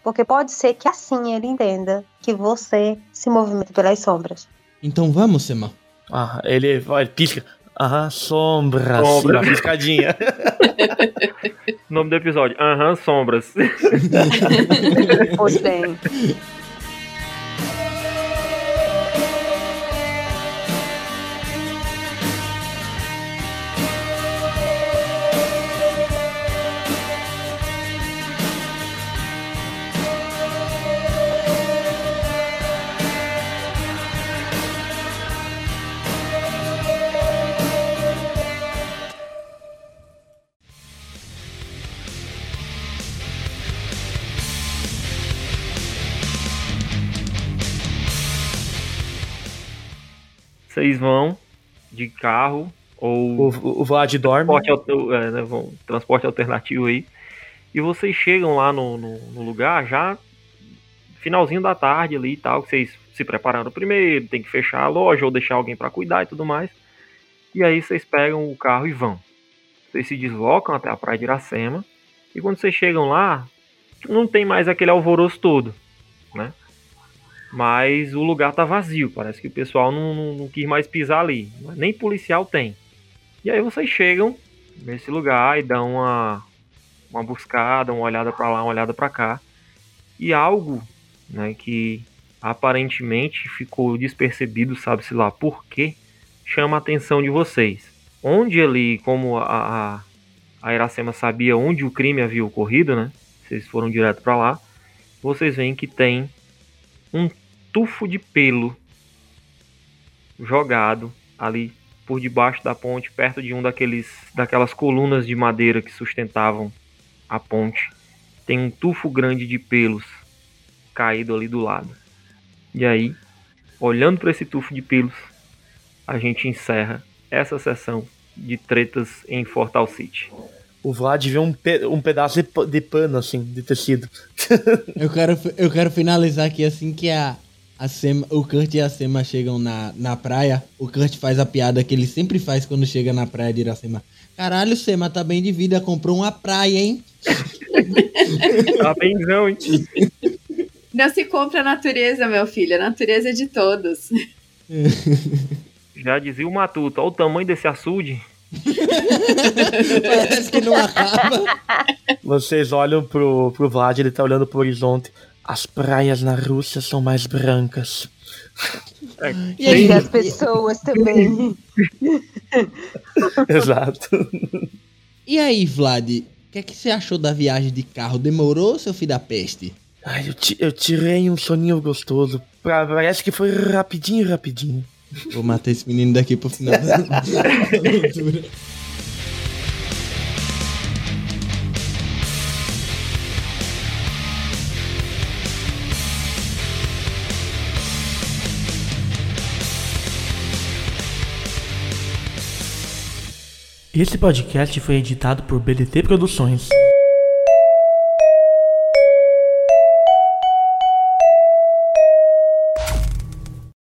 Porque pode ser que assim ele entenda que você se movimenta pelas sombras. Então vamos, Sema. Ah, ele, ele pisca. Ah, sombra. Sim, Sombra. uma piscadinha. Nome do episódio: Aham, Sombras. Pois bem. Vocês vão de carro ou O, o Vlad dorme. transporte, é, né, vão- transporte alternativo aí. E vocês chegam lá no, no- no lugar já finalzinho da tarde ali e tal, que vocês se prepararam primeiro, tem que fechar a loja ou deixar alguém para cuidar e tudo mais. E aí vocês pegam o carro e vão. Vocês se deslocam até a praia de Iracema. E quando vocês chegam lá, não tem mais aquele alvoroço todo, né? Mas o lugar tá vazio, parece que o pessoal não, não- não quis mais pisar ali. Nem policial tem. E aí vocês chegam nesse lugar e dão uma, uma buscada, uma olhada pra lá, uma olhada pra cá. E algo, né, que aparentemente ficou despercebido, sabe-se lá por quê, chama a atenção de vocês. Onde ali, como a, a, a Iracema sabia onde o crime havia ocorrido, né? Vocês foram direto pra lá. Vocês veem que tem um tufo de pelo jogado ali por debaixo da ponte, perto de um daqueles daquelas colunas de madeira que sustentavam a ponte. Tem um tufo grande de pelos caído ali do lado. E aí, olhando para esse tufo de pelos, a gente encerra essa sessão de tretas em Fortal City. O Vlad vê um, pe- um pedaço de, de pano, assim, de tecido. Eu quero, eu quero finalizar aqui assim que a, a Sema, o Kurt e a Sema chegam na, na praia. O Kurt faz a piada que ele sempre faz quando chega na praia de Iracema. Caralho, Sema tá bem de vida, comprou uma praia, hein? Tá benzão, hein? Não se compra a natureza, meu filho. A natureza é de todos. Já dizia o Matuto, olha o tamanho desse açude. Parece que não acaba. Vocês olham pro, pro Vlad, ele tá olhando pro horizonte. As praias na Rússia são mais brancas. E aí, E as pessoas também. Exato. e aí Vlad, o que, é que você achou da viagem de carro? Demorou, seu filho da peste? Ai, eu, eu tirei um soninho gostoso. Pra- Parece que foi rapidinho, rapidinho. Vou matar esse menino daqui pro final da aventura. Esse podcast foi editado por BDT Produções.